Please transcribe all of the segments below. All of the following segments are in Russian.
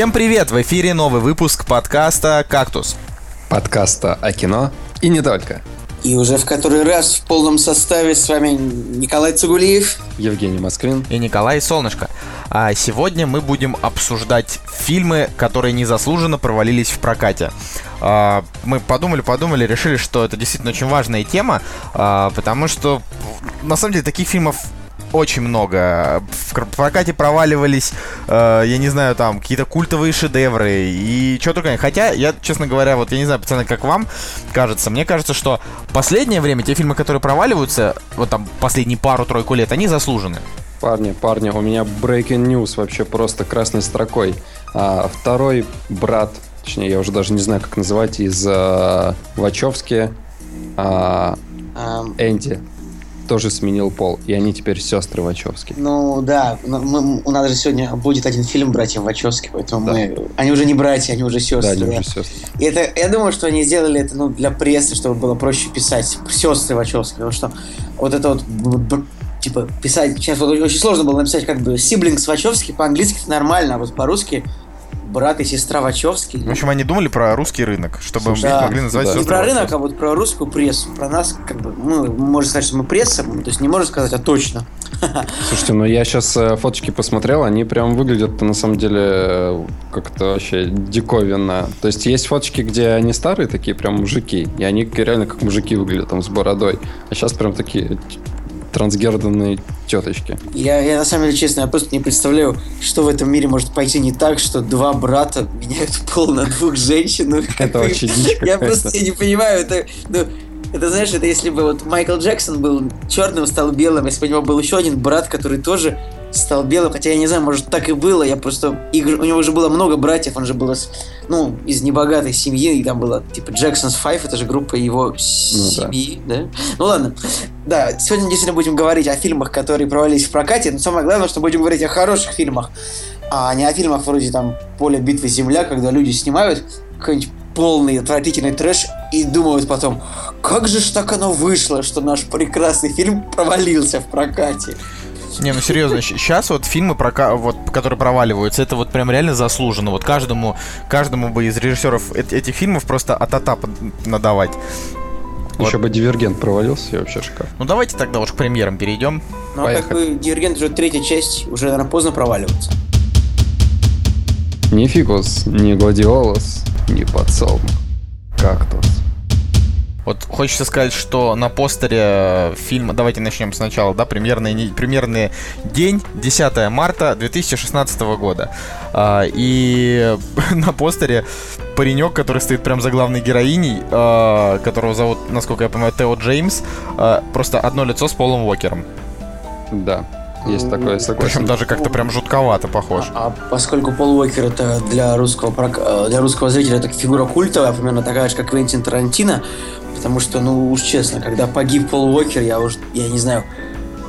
Всем привет! В эфире новый выпуск подкаста «Кактус». Подкаста о кино и не только. И уже в который раз в полном составе с вами Николай Цугулиев, Евгений Москвин и Николай Солнышко. А сегодня мы будем обсуждать фильмы, которые незаслуженно провалились в прокате. А, мы подумали, подумали, решили, что это действительно очень важная тема, а, потому что на самом деле таких фильмов очень много. В прокате проваливались, э, я не знаю, там, какие-то культовые шедевры и что только. Хотя, я, честно говоря, вот я не знаю, пацаны, как вам кажется, мне кажется, что последнее время те фильмы, которые проваливаются, вот там последние пару-тройку лет, они заслужены. Парни, парни, у меня breaking news вообще просто красной строкой. А, второй брат, точнее, я уже даже не знаю, как называть, из а, Вачовски, а, um, Энди тоже сменил пол, и они теперь сестры Вачовски. Ну да, мы, у нас же сегодня будет один фильм «Братья Вачовски», поэтому да. мы... Они уже не братья, они уже сестры. Да, они да. уже сестры. И это, я думаю, что они сделали это ну, для прессы, чтобы было проще писать сестры Вачовски, потому что вот это вот типа писать, сейчас вот очень сложно было написать как бы сиблинг Вачовски, по-английски нормально, а вот по-русски брат и сестра Вачовски. В общем, они думали про русский рынок, чтобы да. могли назвать да. Не про рынок, а вот про русскую прессу. Про нас, как бы, мы можем сказать, что мы пресса, то есть не можем сказать, а точно. Слушайте, ну я сейчас э, фоточки посмотрел, они прям выглядят на самом деле э, как-то вообще диковинно. То есть есть фоточки, где они старые такие, прям мужики, и они реально как мужики выглядят там с бородой. А сейчас прям такие трансгерданные теточки. Я, я на самом деле, честно, я просто не представляю, что в этом мире может пойти не так, что два брата меняют пол на двух женщин. Это очень дичь Я просто не понимаю, это... Ну, это знаешь, это если бы вот Майкл Джексон был черным, стал белым, если бы у него был еще один брат, который тоже стал белым, хотя я не знаю, может так и было, я просто... Игр... У него уже было много братьев, он же был из, ну, из небогатой семьи, и там было типа Jackson's Five, это же группа его ну, семьи, да. да? Ну ладно. Да, сегодня действительно будем говорить о фильмах, которые провалились в прокате, но самое главное, что будем говорить о хороших фильмах, а не о фильмах вроде там «Поле битвы земля», когда люди снимают какой-нибудь полный отвратительный трэш и думают потом, как же ж так оно вышло, что наш прекрасный фильм провалился в прокате. Не, ну серьезно, сейчас вот фильмы, про, вот, которые проваливаются, это вот прям реально заслуженно. Вот каждому, каждому бы из режиссеров этих фильмов просто атата надавать. Еще вот. бы Дивергент провалился, и вообще шикарно. Ну давайте тогда уж к премьерам перейдем. Ну а как бы Дивергент уже третья часть, уже, наверное, поздно проваливаться. Ни фикус, ни гладиолус, ни подсолнух. Кактус. Вот хочется сказать, что на постере фильма, давайте начнем сначала, да, премьерный, премьерный день, 10 марта 2016 года. А, и на постере паренек, который стоит прям за главной героиней, а, которого зовут, насколько я понимаю, Тео Джеймс, а, просто одно лицо с Полом Уокером. Да. Есть такое, согласен. Причем даже как-то прям жутковато похож. А, а поскольку Пол Уокер это для русского, э, для русского зрителя это фигура культовая, примерно такая же, как Квентин Тарантино, Потому что, ну уж честно, когда погиб Пол Уокер, я уж, я не знаю,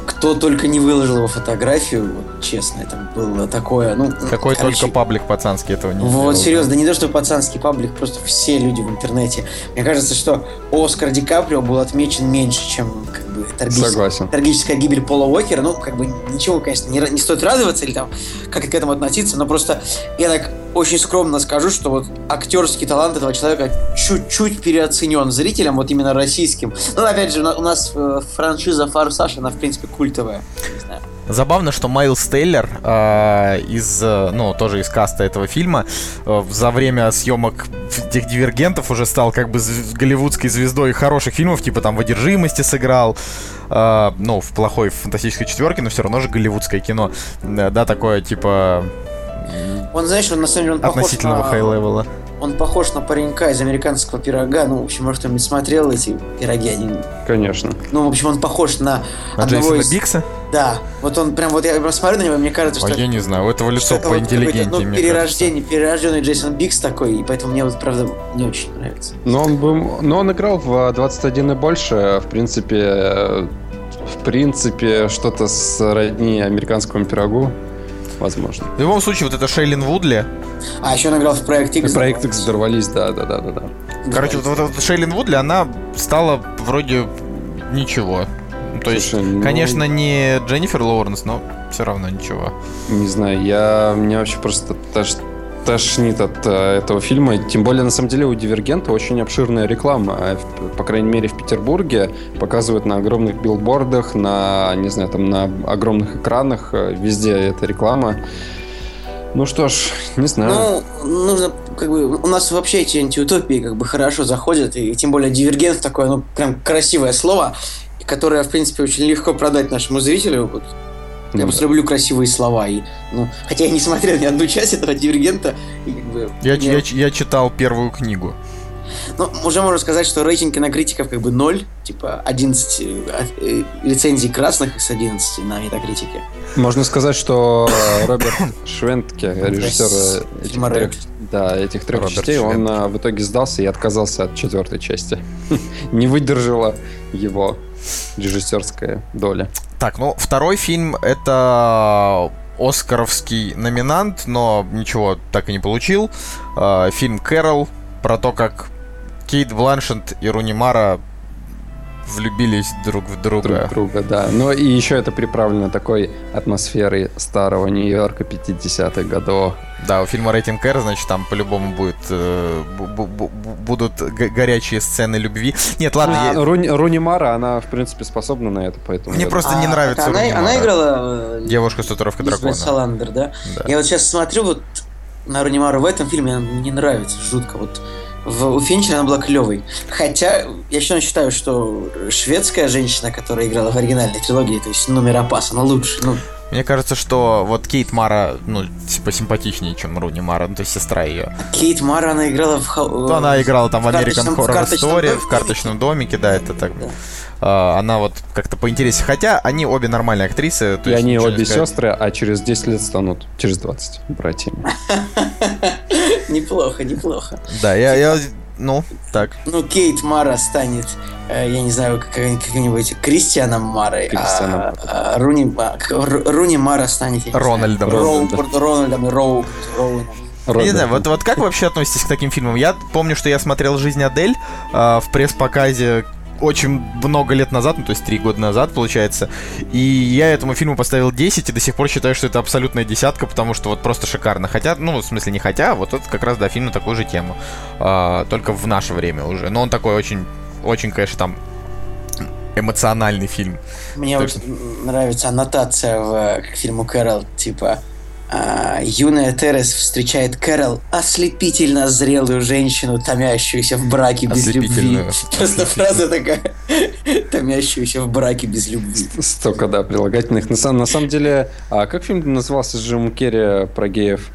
кто только не выложил его фотографию, вот, честно, это было такое, ну... Какой короче, только паблик пацанский этого не Вот, сделал, серьезно, да? не то, что пацанский паблик, просто все люди в интернете. Мне кажется, что Оскар Ди Каприо был отмечен меньше, чем как бы, трагическая, трагическая гибель Пола Уокера. Ну, как бы, ничего, конечно, не, не стоит радоваться или там как к этому относиться, но просто я так очень скромно скажу, что вот актерский талант этого человека чуть-чуть переоценен зрителям, вот именно российским. Ну, опять же, у нас э, франшиза «Форсаж», она, в принципе, культовая. Забавно, что Майлз Тейлор э, из, ну, тоже из каста этого фильма э, за время съемок этих дивергентов уже стал как бы голливудской звездой хороших фильмов, типа там в «Одержимости» сыграл, э, ну, в плохой фантастической четверке, но все равно же голливудское кино, э, да, такое, типа, он, знаешь, он на самом деле он относительного high level 'а. Он похож на паренька из американского пирога. Ну, в общем, может, кто-нибудь смотрел эти пироги? Они... Конечно. Ну, в общем, он похож на, на одного Джейсона из... Бикса? Да. Вот он прям, вот я прям смотрю на него, мне кажется, что... А я не знаю, у этого лицо поинтеллигентнее, вот, ну, перерождение, кажется. перерожденный Джейсон Бикс такой, и поэтому мне вот, правда, не очень нравится. Но он, бы, но он играл в 21 и больше, в принципе, в принципе, что-то с родни американскому пирогу возможно. В любом случае, вот это Шейлин Вудли. А, еще он играл в Проект X. Проект X взорвались, да, да, да, да, да. Короче, вот, вот, вот Шейлин Вудли, она стала вроде ничего. То Слушай, есть, ну... конечно, не Дженнифер Лоуренс, но все равно ничего. Не знаю, я... Мне вообще просто даже тошнит от э, этого фильма. Тем более, на самом деле, у Дивергента очень обширная реклама. В- По крайней мере, в Петербурге показывают на огромных билбордах, на, не знаю, там, на огромных экранах. э, Везде эта реклама. Ну что ж, не знаю. Ну, нужно, как бы, у нас вообще эти антиутопии как бы хорошо заходят, и тем более дивергент такое, ну, прям красивое слово, которое, в принципе, очень легко продать нашему зрителю. Я Ну просто люблю красивые слова. И, ну, хотя я не смотрел ни одну часть этого дивергента. И, как бы, Я, мне- я, я читал первую книгу. Ну, уже можно сказать, что рейтинг кинокритиков как бы 0, типа 11 э, э, рецензий красных из 11 на метакритике. Можно сказать, что э, Роберт Швентке, режиссер э, этих. Да, этих трех Роберт частей, он Швентке. э, в итоге сдался и отказался от четвертой части. Не выдержала его режиссерская доля. Так, ну, второй фильм — это Оскаровский номинант, но ничего так и не получил. Э, Фильм «Кэрол» про то, как Кейт Бланшет и Руни Мара влюбились друг в друга. друг друга, да. Но и еще это приправлено такой атмосферой старого Нью-Йорка 50-х годов. Да, у фильма рейтинг R, значит, там по-любому будет, э, бу- бу- бу- будут горячие сцены любви. Нет, ладно, А, я- Руни, Руни Мара, она, в принципе, способна на это, поэтому... Мне я просто не А, нравится Она, Руни она Мара. играла... э, девушка с татуировкой дракона. Саландер, да? Да. Я вот сейчас смотрю вот на Рунимару в этом фильме, она мне не нравится жутко. Вот в, у Финчера она была клевой. Хотя я все равно считаю, что шведская женщина, которая играла в оригинальной трилогии, то есть номер опас, она лучше. Ну, Мне кажется, что вот Кейт Мара, ну, типа симпатичнее, чем Руни Мара, ну, то есть сестра ее. Кейт Мара, она играла в... ха- Ну, она играла там в American карточном- в Horror карточном Story, домике. в карточном домике, да, это так. Да. А, она вот как-то поинтереснее. Хотя они обе нормальные актрисы. то И есть они обе сказать. сестры, а через 10 лет станут, через 20, братьями. Неплохо, неплохо. Да, я, я, ну, так. Ну, Кейт Мара станет, э, я не знаю, как- каким-нибудь Кристианом Марой, Кристианом а, Марой. а Руни, Руни Мара станет Рональдом. Роу- Рональдом. Роу, Роуэном. Я не знаю, вот, вот как вы вообще относитесь к таким фильмам? Я помню, что я смотрел «Жизнь Адель» а, в пресс-показе очень много лет назад, ну то есть три года назад, получается. И я этому фильму поставил 10 и до сих пор считаю, что это абсолютная десятка, потому что вот просто шикарно. Хотя, ну, в смысле не хотя, вот это как раз, да, фильм на такую же тему. А, только в наше время уже. Но он такой очень, очень, конечно, там эмоциональный фильм. Мне Так вот нравится аннотация в, э, к фильму Кэрол, типа а, юная Терес встречает Кэрол ослепительно зрелую женщину, томящуюся в браке без любви. Просто фраза такая, томящуюся в браке без любви. Столько, да, прилагательных. На, сам- на самом деле, а как фильм назывался с Джимом Керри про геев?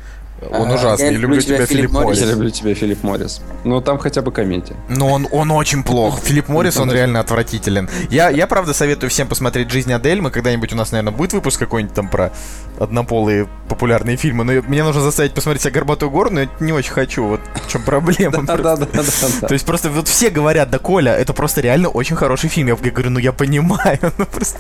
Он А, ужасный. я Люблю тебя, Филипп Моррис. Моррис. Я люблю тебя, Филипп Моррис. Ну, там хотя бы комедия. Но он, он очень плох. Филипп Моррис, он реально отвратителен. Я, я правда советую всем посмотреть «Жизнь Адель». Мы когда-нибудь у нас, наверное, будет выпуск какой-нибудь там про однополые популярные фильмы. Но мне нужно заставить посмотреть себе «Горбатую гору», но я не очень хочу. Вот в чем проблема. То есть просто вот все говорят, да, Коля, это просто реально очень хороший фильм. Я говорю, ну я понимаю, ну просто,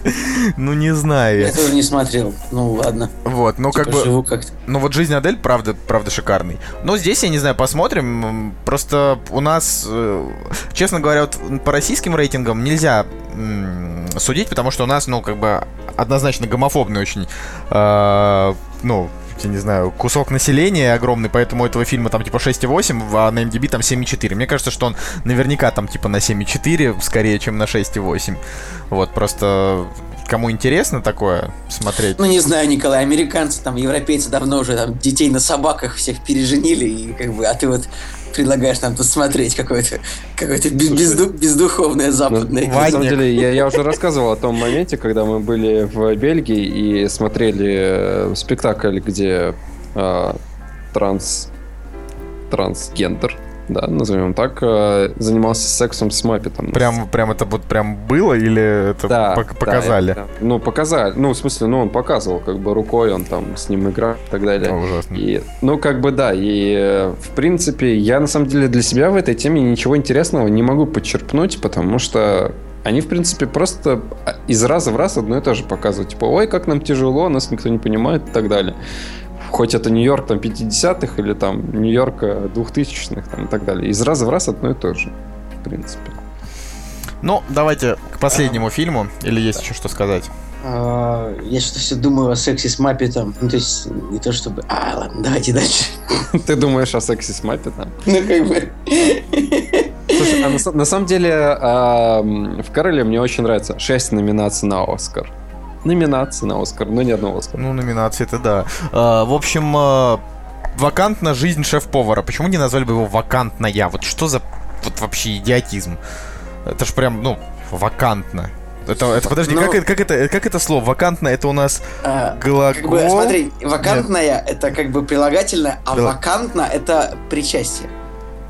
ну не знаю. Я тоже не смотрел. Ну ладно. Вот, ну как Типа, бы... Ну вот «Жизнь Адель», правда, правда шикарный. Но здесь, я не знаю, посмотрим. Просто у нас, э, честно говоря, вот по российским рейтингам нельзя судить, потому что у нас, ну, как бы, однозначно гомофобный очень, э, ну, я не знаю, кусок населения огромный, поэтому этого фильма там типа 6,8, а на MDB там 7,4. Мне кажется, что он наверняка там типа на 7,4 скорее, чем на 6,8. Вот, просто кому интересно такое смотреть. Ну не знаю, Николай, американцы, там, европейцы давно уже там детей на собаках всех переженили, и как бы, а ты вот предлагаешь нам посмотреть какое-то какое-то без- безду- бездуховное западное. Ну, на самом деле, я, я уже рассказывал о том моменте, когда мы были в Бельгии и смотрели э, спектакль, где э, транс трансгендер, да, назовем так, э, занимался сексом с Маппетом. Прям, прям это вот прям было или это Да, пок- да, показали? это- ну, показали. Ну, в смысле, ну, он показывал, как бы рукой он там с ним играл и так далее. О, ужасно. И, ну, как бы да, и э, в принципе, я на самом деле для себя в этой теме ничего интересного не могу подчерпнуть, потому что они, в принципе, просто а, из раза в раз одно и то же показывают. Типа, ой, как нам тяжело, нас никто не понимает и так далее. Хоть это Нью-Йорк там 50-х или там Нью-Йорк 2000-х там, и так далее. Из раза в раз одно и то же, в принципе. Ну, давайте к последнему фильму. Или есть еще что сказать? А, Я что-то все думаю о сексе с Маппетом. Ну, то есть, не то чтобы... А, ладно, давайте дальше. Ты думаешь о сексе с Маппе там? Ну, как бы... Слушай, а на, на самом деле м, в Короле мне очень нравится 6 номинаций на Оскар. Номинации на Оскар, но ни одного Оскара. Ну, номинации это да. А, в общем, а, вакантна жизнь шеф-повара. Почему не назвали бы его вакантная? Вот что за вот вообще идиотизм? Это ж прям, ну, вакантно. Это, это подожди, Ну- как, это, как, это, как это слово? Вакантно это у нас а, глагол. Как бы, смотри, вакантная это как бы прилагательное, а Да. вакантно это причастие.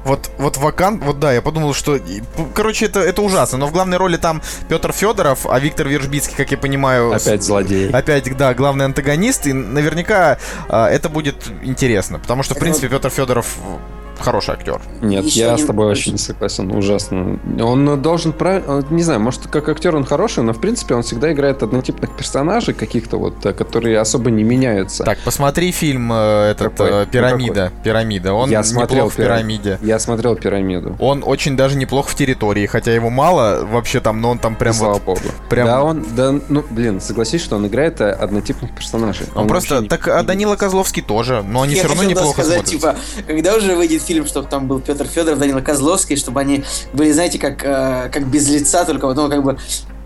Вот, вот вакант, вот да, я подумал, что, ну, короче, это, это ужасно. Но в главной роли там Петр Федоров, а Виктор Вержбицкий, как я понимаю, Опять злодей. Опять, да, главный антагонист, и наверняка а, это будет интересно, потому что, в принципе, Петр Федоров хороший актер. Нет, Еще я с тобой вообще не согласен. Ужасно. Он должен правильно... Не знаю, может, как актер он хороший, но, в принципе, он всегда играет однотипных персонажей каких-то вот, э, которые особо не меняются. Так, посмотри фильм э, этот Какой? э, Ну, Пирамида. Пирамида. Он Я смотрел неплох в пирамиде. Я смотрел «Пирамиду». Он очень даже неплох в территории, хотя его мало вообще там, но он там прям Слава вот. богу. прям- Да, он... Да, ну, блин, согласись, что он играет однотипных персонажей. Он, просто. вообще не- Так, а Данила Козловский тоже, но они Я все равно неплохо сказать, смотрятся. типа, когда уже выйдет фильм, чтобы там был Петр Федоров, Данила Козловский, чтобы они были, знаете, как, э, как без лица, только вот, ну, как бы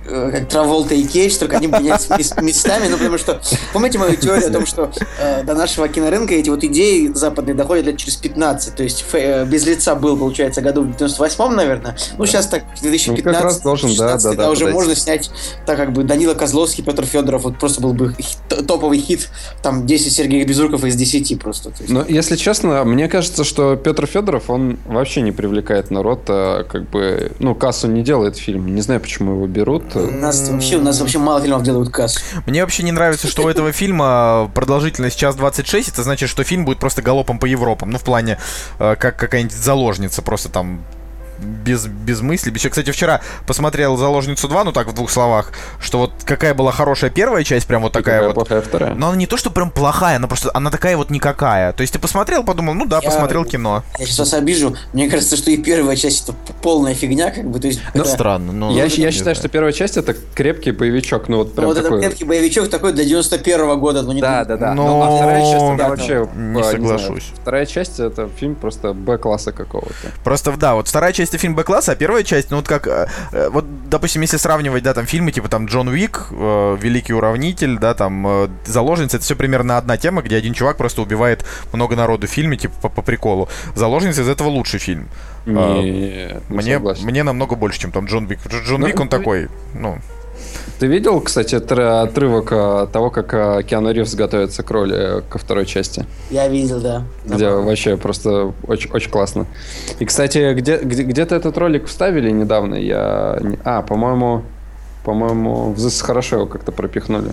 как Траволта и Кейдж, только они менялись мес- местами, ну, потому что, помните мою теорию о том, что э, до нашего кинорынка эти вот идеи западные доходят лет через 15, то есть э, без лица был, получается, году в 98-м, наверное, ну, сейчас так, в 2015 Ну, как раз должен, да, 16, да, да, уже подойти. можно снять, так как бы Данила Козловский, Петр Федоров, вот просто был бы хит- топовый хит, там 10 Сергеев Безруков из 10 просто. Но, если честно, мне кажется, что Петр Федоров, он вообще не привлекает народ, а, как бы, ну, кассу не делает фильм. Не знаю, почему его берут. У нас вообще, у нас вообще мало фильмов делают кассу. Мне вообще не нравится, что у этого фильма продолжительность час 26. Это значит, что фильм будет просто галопом по Европам. Ну, в плане, э, как какая-нибудь заложница, просто там без, без мысли. Еще, кстати, вчера посмотрел «Заложницу 2», ну так, в двух словах, что вот какая была хорошая первая часть, прям вот такая вот. плохая вторая. Но она не то, что прям плохая, она просто, она такая вот никакая. То есть ты посмотрел, подумал, ну да, Я- посмотрел кино. Я сейчас вас обижу. Мне кажется, что и первая часть это полная фигня, как бы. То есть, Ну, это- странно. Ну, я, не я считаю, знаю. что первая часть это крепкий боевичок, ну вот ну, прям вот этот такой. крепкий боевичок такой для 91 года. Ну, не Да, да, да. Но- Ну, а вторая часть это Да, вообще не а, соглашусь. знаю. Вторая часть это фильм просто Б-класса какого-то. Просто, да, вот вторая часть это фильм Б-класса, а первая часть, ну вот как, э, э, вот, допустим, если сравнивать, да, там фильмы типа там Джон Уик, э, Великий Уравнитель, да, там э, Заложница, это все примерно одна тема, где один чувак просто убивает много народу в фильме, типа по, по приколу. Заложница из этого лучший фильм. А, Не, не Мне, согласен. мне намного больше, чем там Джон Уик. Дж- Джон Ну, Уик, он ты- такой, ну, Ты видел, кстати, тр- отрывок а, того, как а, Киану Ривз готовится к роли э, ко второй части? Я видел, да. Где вообще просто очень, очень классно. И, кстати, где, где, где-то этот ролик вставили недавно. Я... А, по-моему, по-моему, в ЗИС хорошо его как-то пропихнули.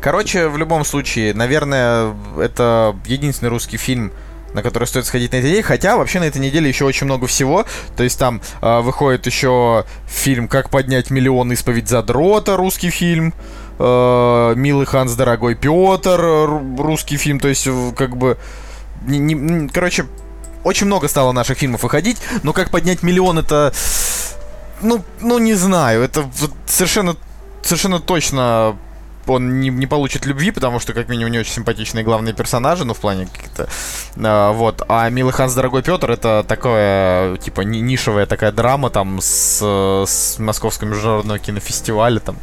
Короче, в любом случае, наверное, это единственный русский фильм, на который стоит сходить на этой неделе. Хотя, вообще, на этой неделе еще очень много всего. То есть там э, выходит еще фильм «Как поднять миллион. Исповедь задрота», русский фильм. Э, «Милый Ханс, дорогой Петр», ру- русский фильм. То есть, как бы... не- не- короче, очень много стало наших фильмов выходить. Но «Как поднять миллион» это... Ну, ну не знаю. Это совершенно, совершенно точно он не, не получит любви, потому что, как минимум, не очень симпатичные главные персонажи, ну, в плане каких-то... а, вот. А «Милый Ханс, дорогой Петр» — это такое, типа, ни- нишевая такая драма, там, с, с Московского международного кинофестиваля, там,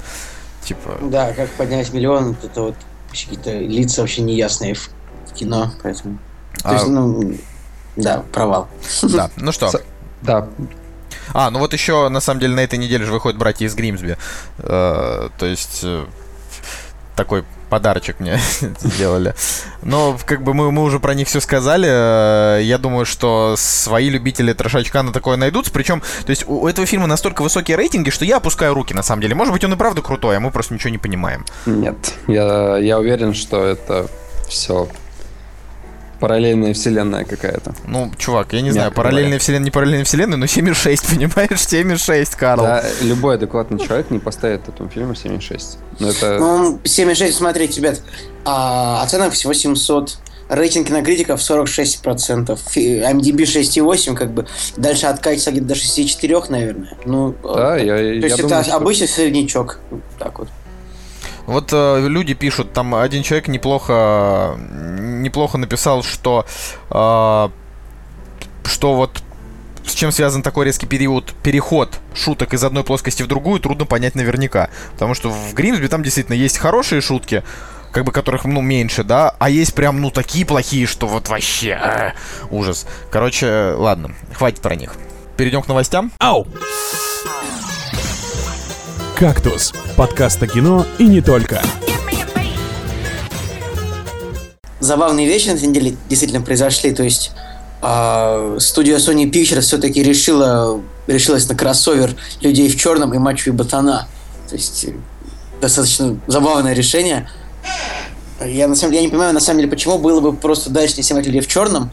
типа... Да, как поднять миллион, это вот какие-то лица вообще неясные в, в кино, поэтому... То А, есть, ну, да, провал. да, ну что... С- Да, А, ну вот еще, на самом деле, на этой неделе же выходят «Братья из Гримсби». Э, то есть... такой подарочек мне сделали. Но как бы мы, мы уже про них все сказали. Э, Я думаю, что свои любители трешачка на такое найдутся. Причем, то есть у этого фильма настолько высокие рейтинги, что я опускаю руки, на самом деле. Может быть, он и правда крутой, а мы просто ничего не понимаем. нет. Я, я уверен, что это все параллельная вселенная какая-то. Ну, чувак, я не знаю, Мягко параллельная говоря. вселенная, не параллельная вселенная, но 7,6, понимаешь? 7,6, Карл. Да, любой адекватный человек не поставит этому фильму 7,6. Но это... Ну, 7,6, смотрите, ребят, а, оценок всего 700. Рейтинг кинокритиков 46%. Фи- IMDb 6,8, как бы. Дальше откатится где-то до 6,4, наверное. Ну, да, э, я, то я есть это думаю, что- обычный среднячок. Так вот. Вот э, люди пишут, там один человек неплохо, неплохо написал, что, э, что вот с чем связан такой резкий период, переход шуток из одной плоскости в другую, трудно понять наверняка. Потому что в Гримсби там действительно есть хорошие шутки, как бы которых, ну, меньше, да, а есть прям, ну, такие плохие, что вот вообще э, ужас. Короче, ладно, хватит про них. Перейдем к новостям. Ау! «Кактус» — подкаст о кино и не только. Забавные вещи на этой неделе действительно произошли. То есть э, студия Sony Pictures все-таки решила, решилась на кроссовер людей в черном и мачо и ботана. То есть э, достаточно забавное решение. Я на самом деле я не понимаю, на самом деле, почему было бы просто дальше не снимать людей в черном,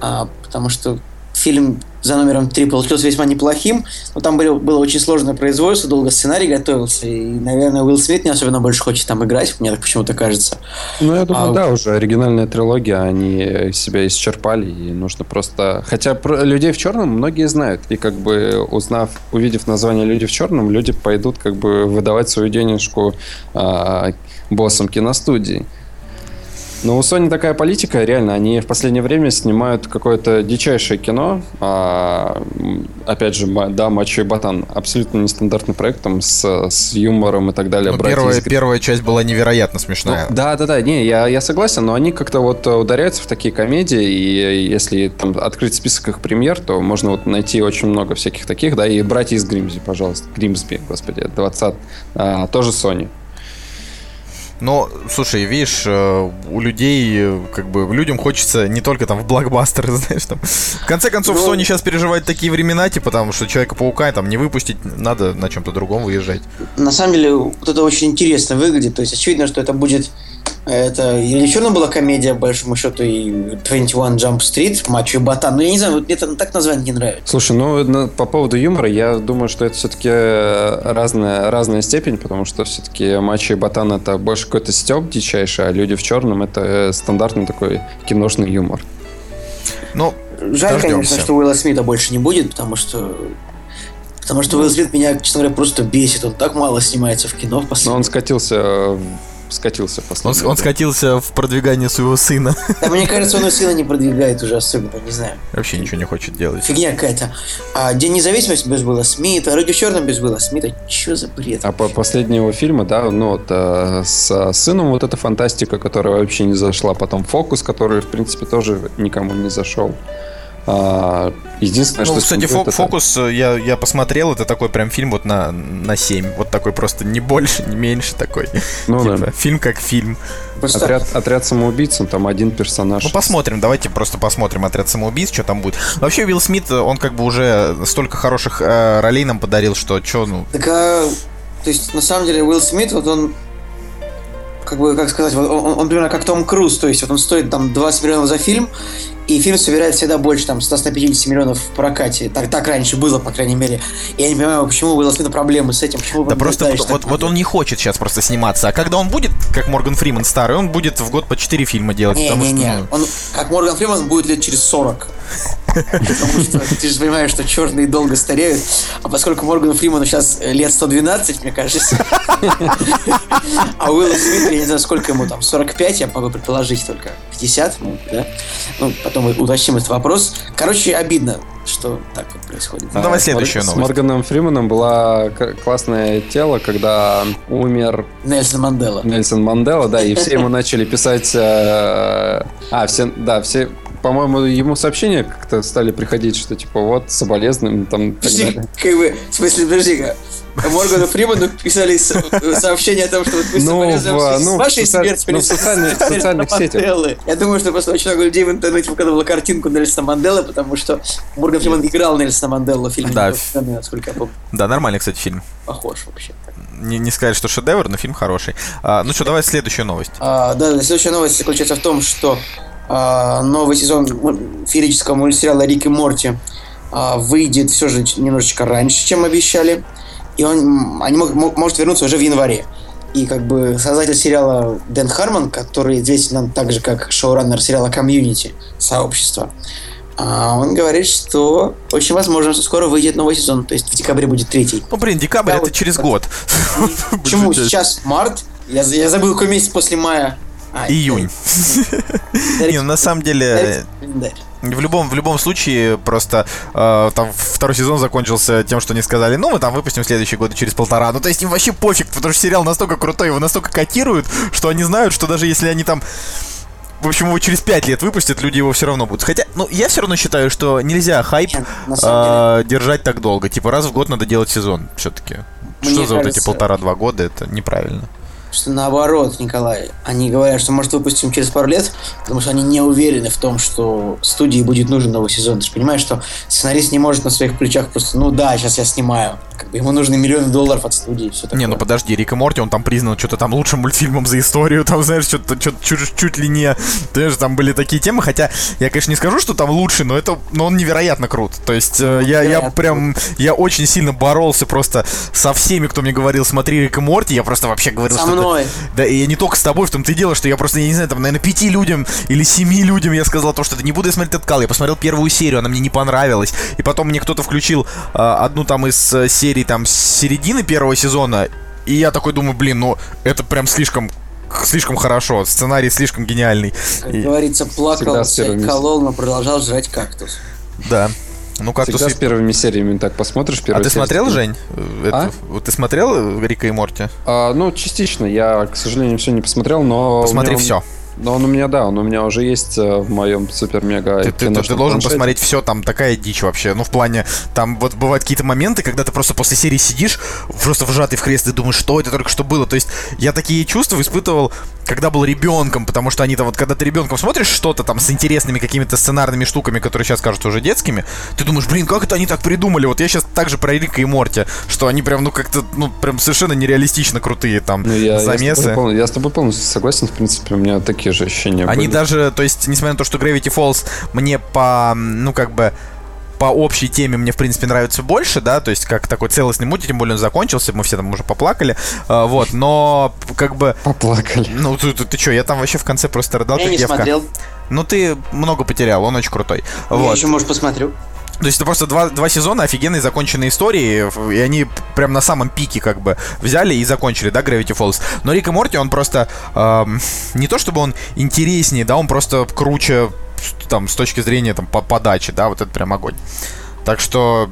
а, потому что фильм за номером 3 получился весьма неплохим, но там было, было очень сложное производство, долго сценарий готовился, и, наверное, Уилл Смит не особенно больше хочет там играть, мне так почему-то кажется. Ну, я думаю, а, да, уже оригинальная трилогия, они себя исчерпали, и нужно просто... Хотя про людей в черном многие знают, и как бы узнав, увидев название «Люди в черном», люди пойдут как бы выдавать свою денежку а, боссам киностудии. Но у Sony такая политика, реально, они в последнее время снимают какое-то дичайшее кино. А, опять же, да, Мачо и Батан. Абсолютно нестандартный проект, там, с, с юмором и так далее. Ну, первая, из... первая часть была невероятно смешная. Ну, да, да, да, не, я, я согласен, но они как-то вот ударяются в такие комедии, и если там открыть список их премьер, то можно вот найти очень много всяких таких, да, и «Братья из Гримсби», пожалуйста, Гримсби, господи, 20, а, тоже Sony. Но, слушай, видишь, э, у людей, э, как бы, людям хочется не только там в блокбастеры, знаешь, там. В конце концов, ну, Sony сейчас переживает такие времена, типа, там, что Человека-паука там не выпустить, надо на чем-то другом выезжать. На самом деле, вот это очень интересно выглядит. То есть, очевидно, что это будет это или черно была комедия, по большому счету, и 21 Jump Street, Мачо и Ботан. Ну, я не знаю, вот мне это так название не нравится. Слушай, ну, по поводу юмора, я думаю, что это все-таки разная, разная степень, потому что все-таки Мачо и Ботан это больше какой-то степ дичайший, а Люди в черном это стандартный такой киношный юмор. Ну, Жаль, дождемся. конечно, что Уилла Смита больше не будет, потому что Потому что Уилл Смит меня, честно говоря, просто бесит. Он так мало снимается в кино в последнее Но он скатился скатился он, он скатился в продвигание своего сына. Да, мне кажется, он и сына не продвигает уже особенно, не знаю. Вообще ничего не хочет делать. Фигня какая-то. А День независимости без Уилла Смита, Ради Черным без Уилла Смита. Че за бред? А по последнего фильма, да, ну вот а, с сыном вот эта фантастика, которая вообще не зашла. Потом Фокус, который, в принципе, тоже никому не зашел. А, единственное, ну, что... кстати, фо- это... фокус, э, я, я посмотрел, это такой прям фильм вот на, на 7. Вот такой просто не больше, не меньше такой. Ну, типа, да. Фильм как фильм. Отряд, отряд самоубийц, он там один персонаж. Ну, посмотрим, давайте просто посмотрим отряд самоубийц, что там будет. Вообще, Уилл Смит, он как бы уже столько хороших э, ролей нам подарил, что что, ну... Так, а, то есть, на самом деле, Уилл Смит, вот он как бы, как сказать, он, он, он примерно как Том Круз, то есть вот он стоит там 20 миллионов за фильм, и фильм собирает всегда больше, там, 100-150 миллионов в прокате. Так, так раньше было, по крайней мере. Я не понимаю, почему у Уилла Смита проблемы с этим, почему Да просто вот, вот, вот он не хочет сейчас просто сниматься. А когда он будет, как Морган Фриман старый, он будет в год по 4 фильма делать. Не, не, не. Ну... Он, как Морган Фриман, будет лет через 40. Потому что ты же понимаешь, что черные долго стареют. А поскольку Моргану Фриману сейчас лет 112, мне кажется. А Уилл Смит, я не знаю, сколько ему там, 45, я могу предположить только. 50, ну, да. Ну, потом уточним этот вопрос. Короче, обидно, что так вот происходит. Ну, давай следующую новость. С Морганом Фриманом была классное тело, когда умер... Нельсон Мандела. Нельсон Мандела, да, и все ему начали писать... Э, а, все, да, все по-моему, ему сообщения как-то стали приходить, что типа вот соболезнуем там. Подожди, как бы, в смысле, подожди-ка. Моргану Фриману писали сообщение о том, что вот мы ну, в, ну, вашей смерти ну, в социальных, социальных сетях. Я думаю, что просто очень много людей в интернете показывало картинку Нельсона Манделы, потому что Морган Фриман играл Нельсона Манделу в фильме. Да, насколько я помню. Да, нормальный, кстати, фильм. Похож вообще. Не, не сказать, что шедевр, но фильм хороший. А, ну что, давай следующую новость. А, да, следующая новость заключается в том, что новый сезон феерического мультсериала Рик и Морти а, выйдет все же немножечко раньше, чем обещали. И он они мог, может вернуться уже в январе. И как бы создатель сериала Дэн Хармон, который известен нам так же, как шоураннер сериала «Комьюнити», «Сообщество», а он говорит, что очень возможно, что скоро выйдет новый сезон. То есть в декабре будет третий. Ну, блин, декабрь да, это вот, через год. Почему сейчас март, Я, я забыл, какой месяц после мая. А, Июнь. Не, ну на самом деле, в любом, в любом случае, просто э, там второй сезон закончился тем, что они сказали, ну, мы там выпустим в следующий год через полтора. Ну, то есть им вообще пофиг, потому что сериал настолько крутой, его настолько котируют, что они знают, что даже если они там в общем, его через пять лет выпустят, люди его все равно будут. Хотя, ну, я все равно считаю, что нельзя хайп Нет, э, держать так долго. Типа раз в год надо делать сезон все-таки. Что за вот эти кажется- полтора-два года, это неправильно. Что наоборот, Николай, они говорят, что может выпустим через пару лет, потому что они не уверены в том, что студии будет нужен новый сезон. Ты же понимаешь, что сценарист не может на своих плечах просто, ну да, сейчас я снимаю. Как бы ему нужны миллионы долларов от студии, все такое. Не, ну подожди, Рик и Морти, он там признан что-то там лучшим мультфильмом за историю, там, знаешь, что-то чуть, чуть ли не... Знаешь, там были такие темы, хотя я, конечно, не скажу, что там лучший, но это, но он невероятно крут. То есть э, я, я прям, я очень сильно боролся просто со всеми, кто мне говорил, смотри Рик и Морти, я просто вообще говорил, Со что мной. Да, и не только с тобой, в том-то и дело, что я просто, я не знаю, там, наверное, пяти людям или семи людям я сказал то, что не буду я смотреть этот кал. Я посмотрел первую серию, она мне не понравилась. И потом мне кто-то включил а, одну там из э, серий там с середины первого сезона, и я такой думаю, блин, ну это прям слишком слишком хорошо, сценарий слишком гениальный. Как И- говорится, плакал, колол, но продолжал жрать кактус. да. Ну как Всегда с первыми сериями так посмотришь. А первую ты смотрел, Жень? э, А? Ты смотрел э, Рика и Морти? А, ну, частично. Я, к сожалению, все не посмотрел, но... Посмотри меня все. Но он у меня, да, он у меня уже есть э, в моем супер-мега Ты, ты- ты должен планшете. посмотреть все, там такая дичь вообще. Ну, в плане, там вот бывают какие-то моменты, когда ты просто после серии сидишь, просто вжатый в кресло, и думаешь, что это только что было. То есть я такие чувства испытывал, когда был ребенком, потому что они там вот, когда ты ребенком смотришь что-то там с интересными какими-то сценарными штуками, которые сейчас кажутся уже детскими, ты думаешь, блин, как это они так придумали? Вот я сейчас также про Рика и Морти, что они прям, ну, как-то, ну, прям совершенно нереалистично крутые там Ну, я, я с замесы. тобой я с тобой полностью согласен, в принципе, у меня такие же ощущения Они были. даже, то есть, несмотря на то, что Gravity Falls мне по, ну, как бы, по общей теме мне, в принципе, нравится больше, да, то есть, как такой целостный мультик, тем более он закончился, мы все там уже поплакали, а, вот, но, как бы, Поплакали. ну, ты, ты, что, я там вообще в конце просто рыдал, Я как не девка. смотрел. Ну, ты много потерял, он очень крутой. Я Вот. еще, может, посмотрю. То есть это просто два, два сезона офигенные законченные истории, и они прям на самом пике как бы взяли и закончили, да, Gravity Falls. Но Рик и Морти, он просто эм, не то чтобы он интереснее, да, он просто круче там с точки зрения там по подачи, да, вот это прям огонь. Так что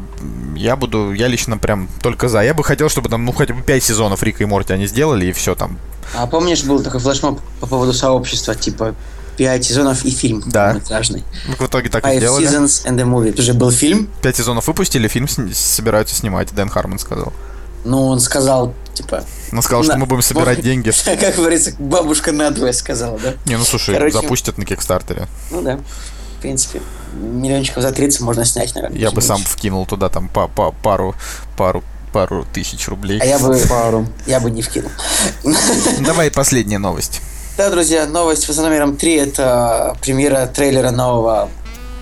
я буду, я лично прям только за. Я бы хотел, чтобы там, ну, хотя бы 5 сезонов Рика и Морти они сделали, и все там. А помнишь, был такой флешмоб по поводу сообщества, типа, 5 сезонов и фильм Да. полнометражный. Ну, в итоге так и Five сделали. Seasons and a Movie. Это же был фильм, 5 сезонов выпустили, фильм сни- собираются снимать, Дэн Хармон сказал. но он сказал, типа... Он сказал, что на- мы будем собирать деньги. Как говорится, бабушка надвое сказала, да? Не, ну слушай, Короче. запустят на Кикстартере. Ну да. В принципе, миллиончиков за 30 можно снять, наверное. Я бы сам вкинул туда там по, по пару, пару, пару тысяч рублей. А я бы, Пару. я бы не вкинул. Ну, Давай последняя новость. Да, друзья, новость за номером 3 это премьера трейлера нового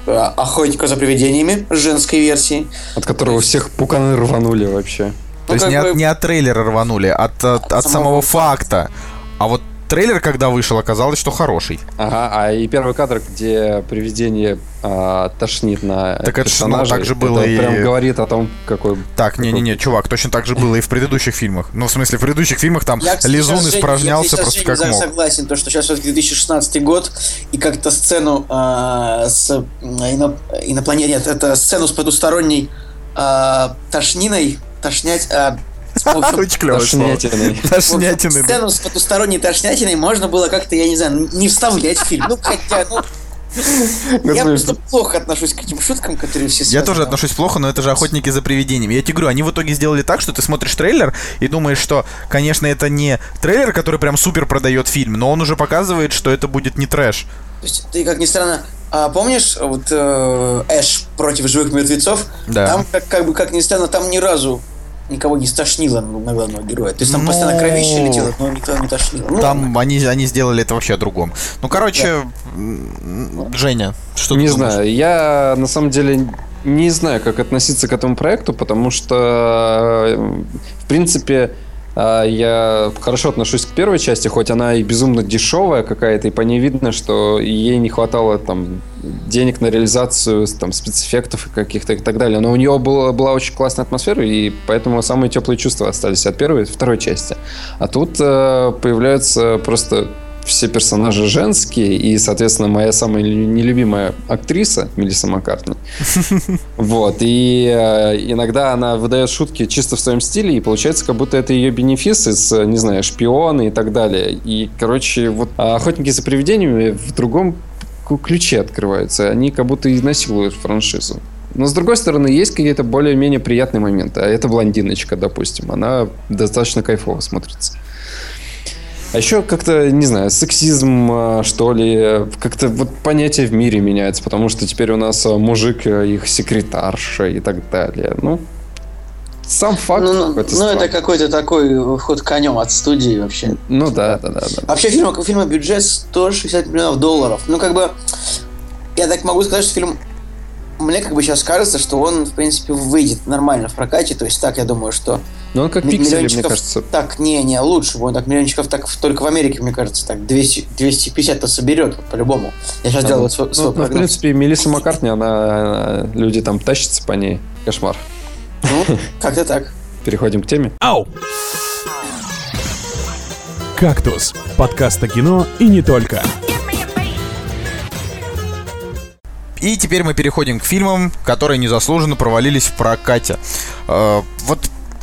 э, Охотника за привидениями, женской версии. От которого всех пуканы рванули вообще. То Ну, есть как не от, бы- не от трейлера рванули, а от, от, от самого самого факта. А вот трейлер, когда вышел, оказалось, что хороший. Ага, а и первый кадр, где привидение а, тошнит на Так это ну, так же было это и- прям говорит о том, какой... Так, не-не-не, чувак, точно так же было и в предыдущих фильмах. Ну, в смысле, в предыдущих фильмах там Я, Лизун сейчас, испражнялся я, просто как мог. согласен, то, что сейчас все 2016 год, и как-то сцену а, с м, ино, инопланет... Нет, это сцену с потусторонней а, тошниной, тошнять... а, с помощью- Очень слово. Тошнятиной. общем. Сцену с потусторонней тошнятиной можно было как-то, я не знаю, не вставлять в фильм. Ну, хотя, ну... Я просто плохо отношусь к этим шуткам, которые все Я тоже отношусь плохо, но это же охотники за привидениями. Я тебе говорю, они в итоге сделали так, что ты смотришь трейлер и думаешь, что, конечно, это не трейлер, который прям супер продает фильм, но он уже показывает, что это будет не трэш. То есть, ты, как ни странно, а помнишь, вот э, Эш против живых мертвецов? Да. Там, как, как бы, как ни странно, там ни разу никого не стошнило на, главного героя. То есть там Ну, постоянно кровище летело, но никто не тошнило. Ну, ладно. Там они, они сделали это вообще о другом. Ну, короче, м, Женя, что не ты думаешь? знаю, я на самом деле не знаю, как относиться к этому проекту, потому что, э, в принципе, я хорошо отношусь к первой части, хоть она и безумно дешевая какая-то, и по ней видно, что ей не хватало там денег на реализацию там, спецэффектов и каких-то и так далее. Но у нее была, была очень классная атмосфера, и поэтому самые теплые чувства остались от первой и второй части. А тут э, появляются просто все персонажи женские, и, соответственно, моя самая нелюбимая актриса Мелисса Маккартни. Вот, и э, иногда она выдает шутки чисто в своем стиле, и получается, как будто это ее бенефис из, не знаю, шпионы и так далее. И, короче, вот «Охотники за привидениями» в другом ключе открываются. Они как будто и насилуют франшизу. Но, с другой стороны, есть какие-то более-менее приятные моменты. А это блондиночка, допустим. Она достаточно кайфово смотрится. А еще как-то, не знаю, сексизм, а, что ли, как-то вот понятие в мире меняется, потому что теперь у нас а, мужик, а, их секретарша и так далее. Ну, сам факт. Ну, ну, ну это какой-то такой ход конем от студии вообще. Ну да, да, да. да. Вообще фильм, у фильма бюджет 160 миллионов долларов. Ну как бы, я так могу сказать, что фильм мне как бы сейчас кажется, что он, в принципе, выйдет нормально в прокате. То есть так, я думаю, что... Ну, он как пиксели, мне кажется. Так, не, не, лучше. Он так миллиончиков так только в Америке, мне кажется, так 200, 250-то соберет по-любому. Я сейчас а, делаю ну, свой, свой ну, прогноз. Ну, в принципе, Мелисса Маккартни, она... Люди там тащатся по ней. Кошмар. Ну, как-то так. Переходим к теме. Ау! «Кактус» — подкаст о кино и не только. И теперь мы переходим к фильмам, которые незаслуженно провалились в прокате. Э, вот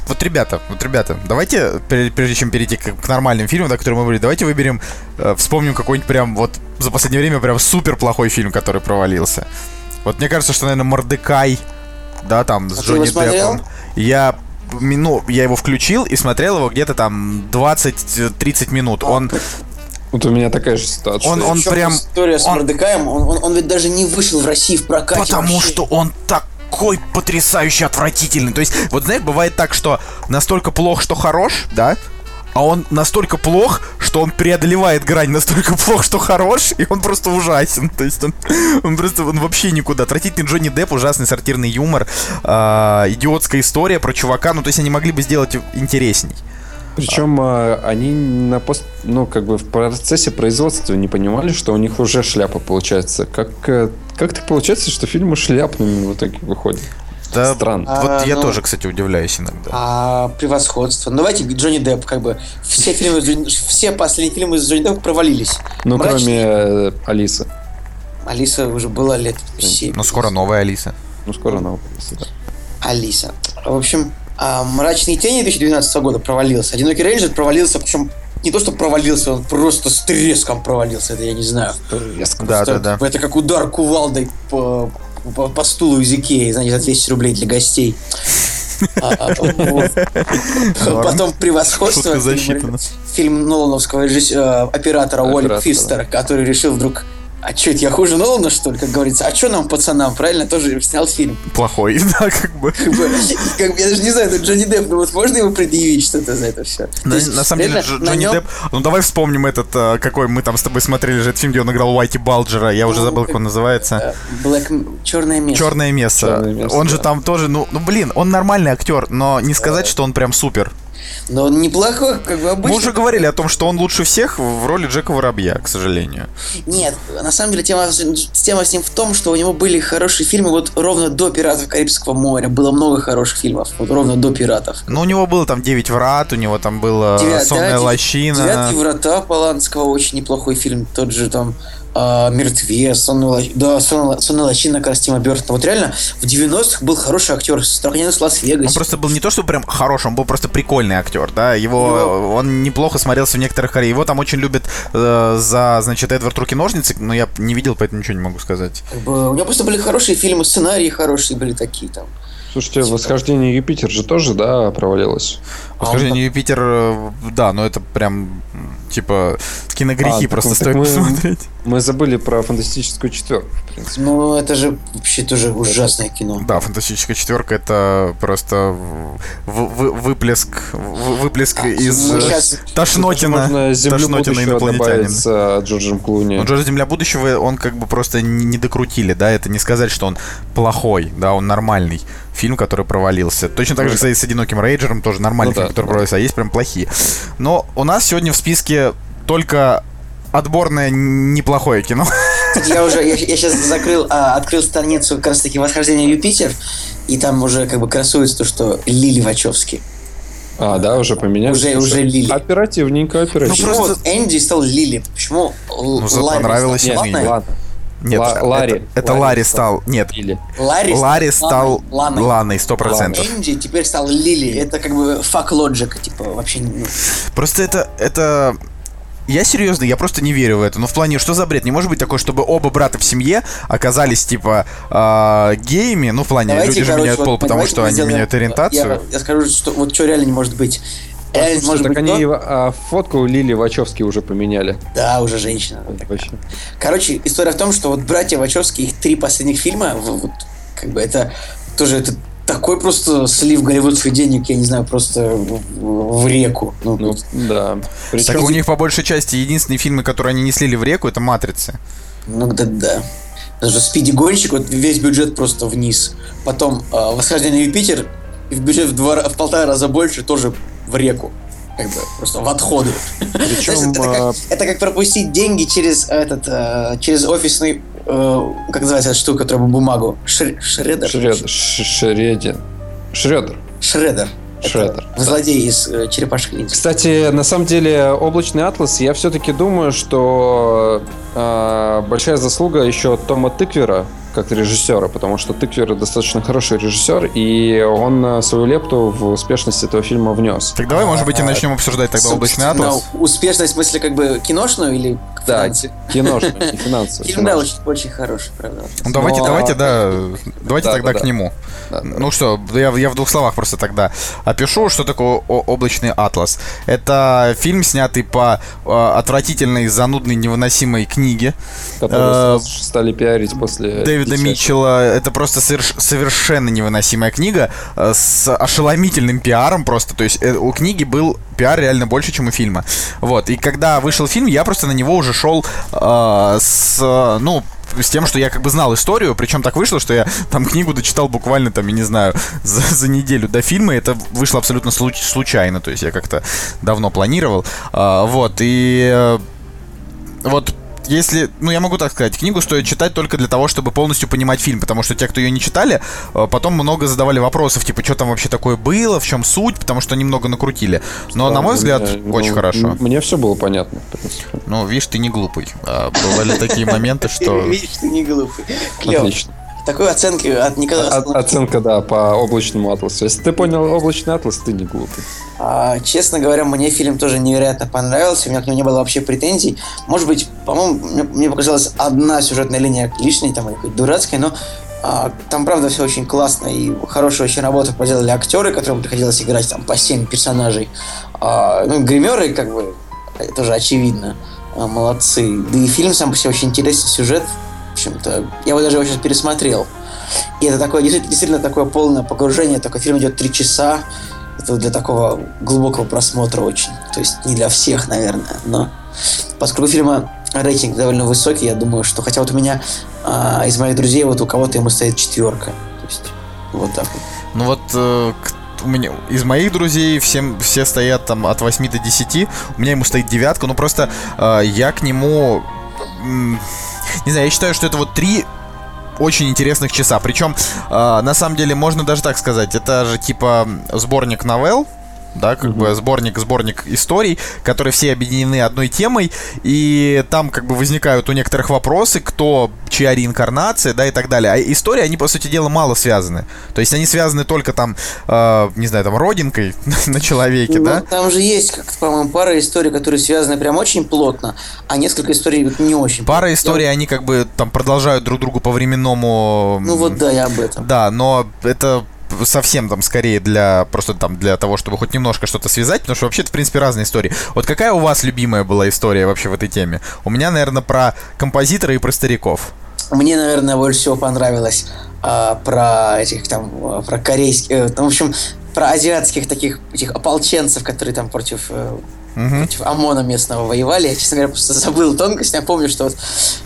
вот, ребята, вот, ребята, давайте, прежде чем перейти к, к нормальным фильмам, да, которые мы выбрали, давайте выберем, э, вспомним какой-нибудь прям вот за последнее время прям супер плохой фильм, который провалился. Вот мне кажется, что, наверное, Мордекай, да, там, с а Джонни Деппом. Я ну, я его включил и смотрел его где-то там 20-30 минут. А, Он вот у меня такая же ситуация. Он, он прям... История с он... Мордекаем, он, он, он ведь даже не вышел в России в прокате. Потому вообще. что он такой потрясающе отвратительный. То есть, вот знаешь, бывает так, что настолько плохо, что хорош, да? А он настолько плох, что он преодолевает грань настолько плох, что хорош, и он просто ужасен. То есть он, он просто он вообще никуда. Отвратительный Джонни Депп, ужасный сортирный юмор, э, идиотская история про чувака. Ну, то есть они могли бы сделать интересней. Причем а, они на пост, ну, как бы в процессе производства не понимали, что у них уже шляпа получается. Как, э, как так получается, что фильмы шляпными в итоге выходят? Да, Странно. А, вот я ну, тоже, кстати, удивляюсь иногда. А превосходство. Ну, давайте Джонни Депп, как бы все фильмы, все последние фильмы с Джонни Деппом провалились. Ну, Мрачные. кроме э, Алисы. Алиса уже была лет 7. Ну, скоро новая Алиса. Ну, скоро новая Алиса, да. Алиса. В общем, а «Мрачные тени» 2012 года провалился. «Одинокий рейнджер» провалился, причем не то, что провалился, он просто с треском провалился, это я не знаю. Треском. Да, да, да. Это как удар кувалдой по, по, по стулу из Икеи, знаете, за 200 рублей для гостей. А, а, Потом превосходство. Фильм Нолановского э, оператора Уолли Фистера, который решил вдруг а что, это я хуже Нолана, что ли, как говорится? А что нам, пацанам, правильно? Тоже снял фильм. Плохой, да, как бы. Как бы, как бы я даже не знаю, это Джонни Депп, ну вот можно ему предъявить что-то за это все? На, есть, на самом деле, Джонни нем... Депп... Ну давай вспомним этот, а, какой мы там с тобой смотрели же этот фильм, где он играл Уайти Балджера, я уже ну, забыл, как он называется. Black... Черное место. Черное место. Черное место он да. же там тоже, ну, ну блин, он нормальный актер, но не сказать, да. что он прям супер. Но он неплохой, как бы обычно. Мы уже говорили о том, что он лучше всех в роли Джека Воробья, к сожалению. Нет, на самом деле тема, тема с ним в том, что у него были хорошие фильмы вот ровно до «Пиратов Карибского моря». Было много хороших фильмов, вот ровно до «Пиратов». Ну, у него было там «Девять врат», у него там было Девят, «Сонная да, лощина». «Девятые врата» Поланского очень неплохой фильм. Тот же там а, Мертвец, Сонная, да, Сонная, лощина как раз Тима Бертона. Вот реально в 90-х был хороший актер, Страхненец с Лас-Вегасе. Он просто был не то, что прям хороший, он был просто прикольный актер, да, его, его... он неплохо смотрелся в некоторых карьерах. Его там очень любят э, за, значит, Эдвард Руки-ножницы, но я не видел, поэтому ничего не могу сказать. У него просто были хорошие фильмы, сценарии хорошие были такие там. Слушайте, типа... «Восхождение Юпитер» же тоже, да, провалилось? «Восхождение а Юпитер», э, да, но это прям, типа, киногрехи а, просто так, стоит так мы, посмотреть. Мы забыли про «Фантастическую четверку», в принципе. Ну, это же вообще тоже ужасное кино. Да, «Фантастическая четверка» — это просто выплеск, выплеск а, из ну, сейчас... Тошнотина, можно «Землю инопланетянина. с Джорджем Клуни. Ну, Джордж «Земля будущего», он как бы просто не докрутили, да, это не сказать, что он плохой, да, он нормальный фильм, который провалился. Точно так же, кстати, с «Одиноким рейджером» тоже нормальный ну, фильм, да, который да. провалился, а есть прям плохие. Но у нас сегодня в списке только отборное неплохое кино. Я уже, я, я сейчас закрыл, а, открыл страницу как раз таки «Восхождение Юпитер», и там уже как бы красуется то, что Лили Вачовски. А, да, уже поменяли? Уже- уже Лили. Оперативненько, оперативненько. Почему просто- вот Энди стал Лили? Почему Ну, понравилось ей. Ланой? ладно. Нет, Ла- это- Ларри. Это, это Ларри Ларри стал. Нет, Или. Ларри, Ларри стал Ланой. Ланой, сто процентов. Энди теперь стал Лили. Это как бы фак лоджик, типа, вообще... ну, Просто это, это... Я серьезно, я просто не верю в это. Ну, в плане, что за бред? Не может быть такое, чтобы оба брата в семье оказались, типа, а, геями. Ну, в плане, Давайте, люди же короче, меняют вот пол, потому что они сделаем- меняют ориентацию. Я, я скажу, что вот что реально не может быть. Реально не Слушай, может так быть они то- а, фотку Лили Вачовски уже поменяли. Да, уже женщина. Вообще. Короче, история в том, что вот братья Вачовски, их три последних фильма, вот, как бы это тоже это такой просто слив голливудских денег, я не знаю, просто в, реку. Ну, Ну, да. Так Причем у них по большей части единственные фильмы, которые они не слили в реку, это «Матрицы». ну да, да. Даже Спиди Гонщик, вот весь бюджет просто вниз. Потом э, Восхождение на Юпитер, и в бюджет в, два, в полтора раза больше, тоже в реку. Как бы просто в отходы. Причем, Знаешь, это, а, как, это как пропустить деньги через этот э, через офисный э, как называется эта штука, которая бумагу Шр- шредер. Шред- Ш- Шредин. Шредер. Шредер. Это Шредер. Злодей из э, черепашек ниндзя. Кстати, на самом деле, облачный атлас, я все-таки думаю, что э, большая заслуга еще Тома Тыквера как режиссера, потому что Тыквер достаточно хороший режиссер, и он э, свою лепту в успешность этого фильма внес. Так давай, может быть, и А, начнем обсуждать тогда «Облачный атлас». Успешность в смысле как бы киношную или Да, финансовую? киношный, не финансовый. Фильм, да, очень, очень хороший, правда. Ну, давайте, давайте, да, давайте Да, тогда да, к нему. Ну что, я, я в двух словах просто тогда опишу, что такое облачный атлас. Это фильм, снятый по э, отвратительной, занудной, невыносимой книге Которые э, стали пиарить после... Дэвида. Митчелла. Это просто соверш- совершенно невыносимая книга э, с ошеломительным пиаром просто. То есть э, у книги был пиар реально больше, чем у фильма. Вот. И когда вышел фильм, я просто на него уже шел э, с, ну, с тем, что я как бы знал историю, причем так вышло, что я там книгу дочитал буквально там, я не знаю, за, за неделю до фильма, это вышло абсолютно случ- случайно, то есть я как-то давно планировал, А, вот, и вот если, ну я могу так сказать, книгу стоит читать только для того, чтобы полностью понимать фильм, потому что те, кто ее не читали, э, потом много задавали вопросов, типа, что там вообще такое было, в чем суть, потому что немного накрутили. Но, на мой взгляд, Мне- очень ну, хорошо. Мне все было понятно, в принципе. Ну, видишь, ты не глупый. А, Бывали такие моменты, что... Видишь, ты не глупый. Отлично. Такой оценки от Николая О- Оценка, да, по облачному атласу. Если ты понял облачный атлас, ты не глупый. А, честно говоря, мне фильм тоже невероятно понравился. У меня к нему не было вообще претензий. Может быть, по-моему, мне, мне показалась одна сюжетная линия лишней, там, или какой-то дурацкой, но а, там, правда, все очень классно и хорошую очень работу проделали актеры, которым приходилось играть там по 7 персонажей. А, ну, гримеры, как бы, тоже очевидно, а, молодцы. Да и фильм сам по себе очень интересный сюжет. Общем-то, я его даже его сейчас пересмотрел. И это такое, действительно, такое полное погружение. Такой фильм идет три часа. Это для такого глубокого просмотра очень. То есть не для всех, наверное. Но поскольку фильма рейтинг довольно высокий, я думаю, что хотя вот у меня а, из моих друзей вот у кого-то ему стоит четверка. То есть вот так вот. Ну вот э, у меня из моих друзей всем, все стоят там от 8 до 10. У меня ему стоит девятка. Ну просто э, я к нему... не знаю, я считаю, что это вот три очень интересных часа. Причем, э, на самом деле, можно даже так сказать, это же типа сборник новелл, да, как бы сборник, сборник историй, которые все объединены одной темой, и там как бы возникают у некоторых вопросы, кто, чья реинкарнация, да, и так далее. А истории, они, по сути дела, мало связаны. То есть они связаны только там, э, не знаю, там, родинкой на человеке, Ну, да? Там же есть, как по-моему, пара историй, которые связаны прям очень плотно, а несколько историй не очень. Пара плотно. историй, они как бы там продолжают друг другу по временному... Ну вот да, я об этом. Да, но это совсем там скорее для просто там для того, чтобы хоть немножко что-то связать, потому что вообще это, в принципе, разные истории. Вот какая у вас любимая была история вообще в этой теме? У меня, наверное, про композитора и про стариков. Мне, наверное, больше всего понравилось а, про этих там, про корейских, э, ну, в общем, про азиатских таких этих ополченцев, которые там против, э, Мгм. против ОМОНа местного воевали. Я, честно говоря, просто забыл тонкость. Я помню, что вот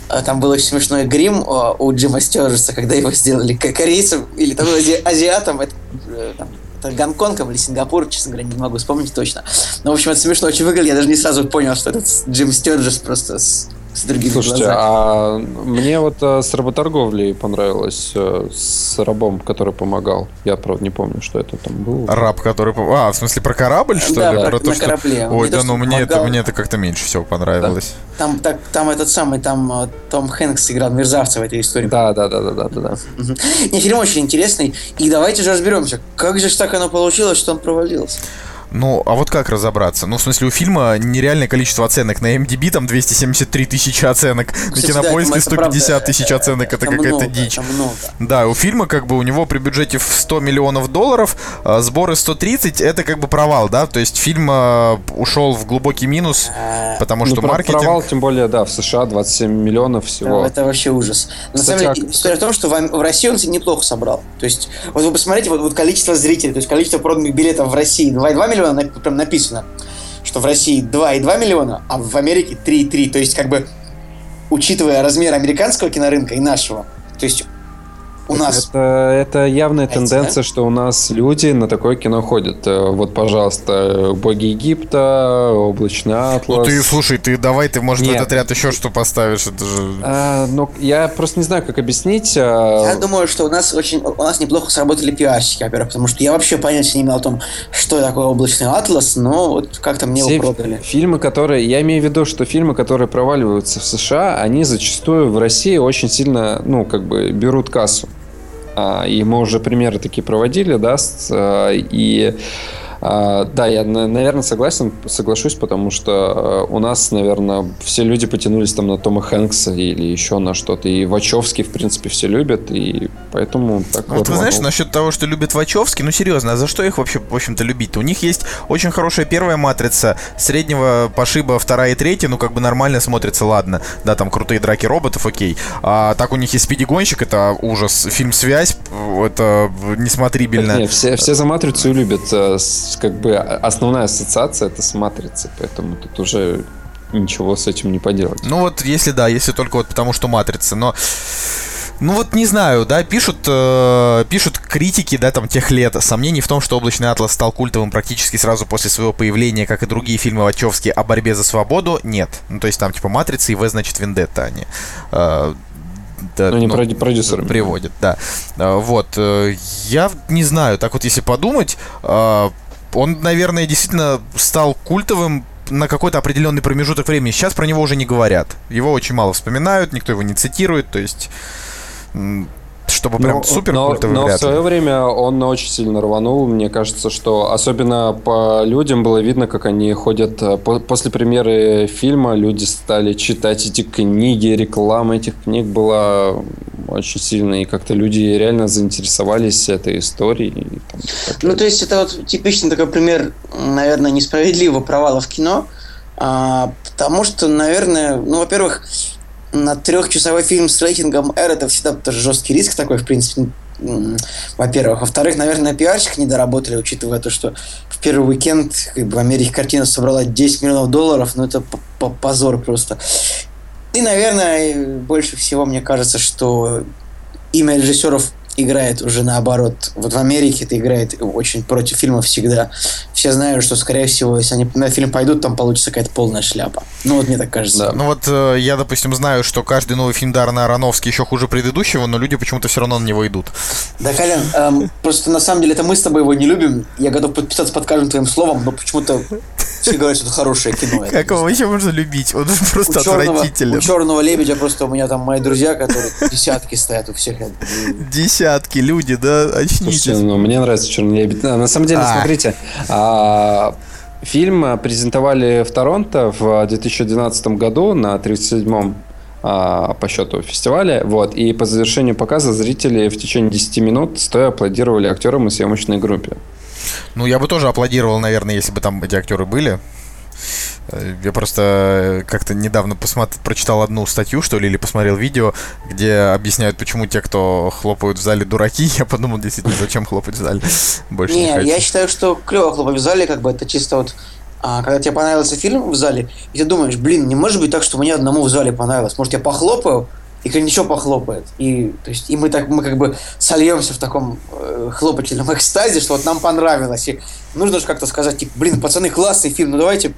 а, там был очень смешной грим а, у Джима Стержеса, когда его сделали ко- корейцем или там ази- азиатом. Это, э, там, это Гонконгом или Сингапур, честно говоря, не могу вспомнить точно. Но, в общем, это смешно очень выглядит. Я даже не сразу понял, что этот Джим Стержес просто с с другими Слушайте, глазами. а мне вот э, с работорговлей понравилось, э, с рабом, который помогал. Я, правда, не помню, что это там было. Раб, который... А, в смысле про корабль, что Да, ли? про- то, на что- корабле. Ой, то, да ну мне это, мне это как-то меньше всего понравилось. Там, так, там этот самый, там э, Том Хэнкс играл мерзавца в этой истории. Да, да, да, да, да, да, да. Мгм. Не, фильм очень интересный. И давайте же разберемся, как же ж так оно получилось, что он провалился. Ну, а вот как разобраться? Ну, в смысле, у фильма нереальное количество оценок. На MDB там 273 тысячи оценок, на Кстати, да, Кинопоиске правда, 150 тысяч э, оценок. Это это какая-то много, дичь. это много. Да, у фильма как бы у него при бюджете в 100 миллионов долларов, а, сборы 130, это как бы провал, да? То есть фильм а, ушел в глубокий минус, Э, потому Ну, что про- маркетинг... Провал, тем более, да, в США 27 миллионов всего. Это вообще ужас. На Кстати, самом деле, а- история в том, что в, в России он неплохо собрал. То есть, вот вы посмотрите, вот, вот количество зрителей, то есть количество проданных билетов в России 2,2 миллиона, на- прям написано, что в России 2,2 миллиона, а в Америке 3,3. То есть, как бы, учитывая размер американского кинорынка и нашего, то есть у нас... Это, это явная Знаете, тенденция, что у нас люди на такое кино ходят. Э, Вот, пожалуйста, «Боги Египта», «Облачный атлас». Ну ты, слушай, ты давай, ты, может, в Нет. этот ряд еще что поставишь, это же... А, ну, я просто не знаю, как объяснить. Я а, думаю, что у нас очень, у нас неплохо сработали пиарщики, во-первых, потому что я вообще понятия не имел о том, что такое облачный атлас, но вот как-то мне все его продали. фильмы, которые... Я имею в виду, что фильмы, которые проваливаются в США, они зачастую в России очень сильно, ну, как бы, берут кассу. А, и мы уже примеры такие проводили, да, а, и... а, да, я, на- наверное, согласен, соглашусь, потому что э, у нас, наверное, все люди потянулись там на Тома Хэнкса или еще на что-то. И Вачовский, в принципе, все любят, и поэтому так Вот вы рванул. знаешь, насчет того, что любят Вачовски, ну серьезно, а за что их вообще, в общем-то, любить? У них есть очень хорошая первая матрица, среднего пошиба вторая и третья, ну как бы нормально смотрится, ладно. Да, там крутые драки роботов, окей. А так у них есть Спиди-гонщик, это ужас. Фильм «Связь», это несмотрибельно. Не, все, все за матрицу любят. С- Как бы а- основная ассоциация это с матрицей, поэтому тут уже ничего с этим не поделать. Ну вот, если да, если только вот потому что матрица, но... Ну вот не знаю, да, пишут, э, пишут критики, да, там тех лет. Сомнений в том, что «Облачный атлас» стал культовым практически сразу после своего появления, как и другие фильмы Вачовски о борьбе за свободу, нет. Ну то есть там типа «Матрица» и «В» значит «Вендетта» они. э, да, Ну, не ну, продюсерами. Приводят, да. Э, Вот, э, я не знаю, так вот если подумать, э, он, наверное, действительно стал культовым на какой-то определенный промежуток времени. Сейчас про него уже не говорят. Его очень мало вспоминают, никто его не цитирует, то есть... Чтобы прям Ну, супер но, культовый но в свое время он очень сильно рванул. Мне кажется, что особенно по людям было видно, как они ходят э, по- после премьеры фильма. Люди стали читать эти книги, реклама этих книг была очень сильная, и как-то люди реально заинтересовались этой историей. и там Ну, то есть это вот типичный такой пример, наверное, несправедливого провала в кино, а, потому что, наверное, ну, во-первых, на трехчасовой фильм с рейтингом R это всегда тоже жесткий риск такой, в принципе, во-первых. Во-вторых, наверное, пиарщики не доработали, учитывая то, что в первый уикенд как бы, в Америке картина собрала 10 миллионов долларов, ну это позор просто. И, наверное, больше всего мне кажется, что имя режиссеров играет уже наоборот. Вот в Америке это играет очень против фильмов всегда. Все знают, что, скорее всего, если они на фильм пойдут, там получится какая-то полная шляпа. Ну, вот мне так кажется. Да. Ну вот э, я, допустим, знаю, что каждый новый фильм Дарна Аронофски еще хуже предыдущего, но люди почему-то все равно на него идут. Да, Колян, эм, просто на самом деле это мы с тобой его не любим. Я готов подписаться под каждым твоим словом, но почему-то все говорят, что это хорошее кино. Как его еще можно любить? Он просто у черного, отвратителен. у черного лебедя просто у меня там мои друзья, которые десятки стоят у всех. Десятки люди, да, Слушайте, очнитесь. ну, мне нравится «Черный лебедь». На самом деле, А. смотрите, а, фильм презентовали в Торонто в 2012 году на 37-м а, по счету фестивале. Вот, и по завершению показа зрители в течение 10 минут стоя аплодировали актерам и съемочной группе. Ну, я бы тоже аплодировал, наверное, если бы там эти актеры были. Я просто э, как-то недавно посмотр... прочитал одну статью, что ли, или посмотрел видео, где объясняют, почему те, кто хлопают в зале, дураки. Я подумал, действительно, зачем хлопать в зале. Больше не, Не, хочется. я считаю, что клево хлопать в зале, как бы это чисто вот а, когда тебе понравился фильм в зале, и ты думаешь, блин, не может быть так, что мне одному в зале понравилось. Может, я похлопаю, и еще похлопает. И, то есть, и мы так мы как бы сольемся в таком э, хлопательном экстазе, что вот нам понравилось. И нужно же как-то сказать, типа, блин, пацаны, классный фильм, ну давайте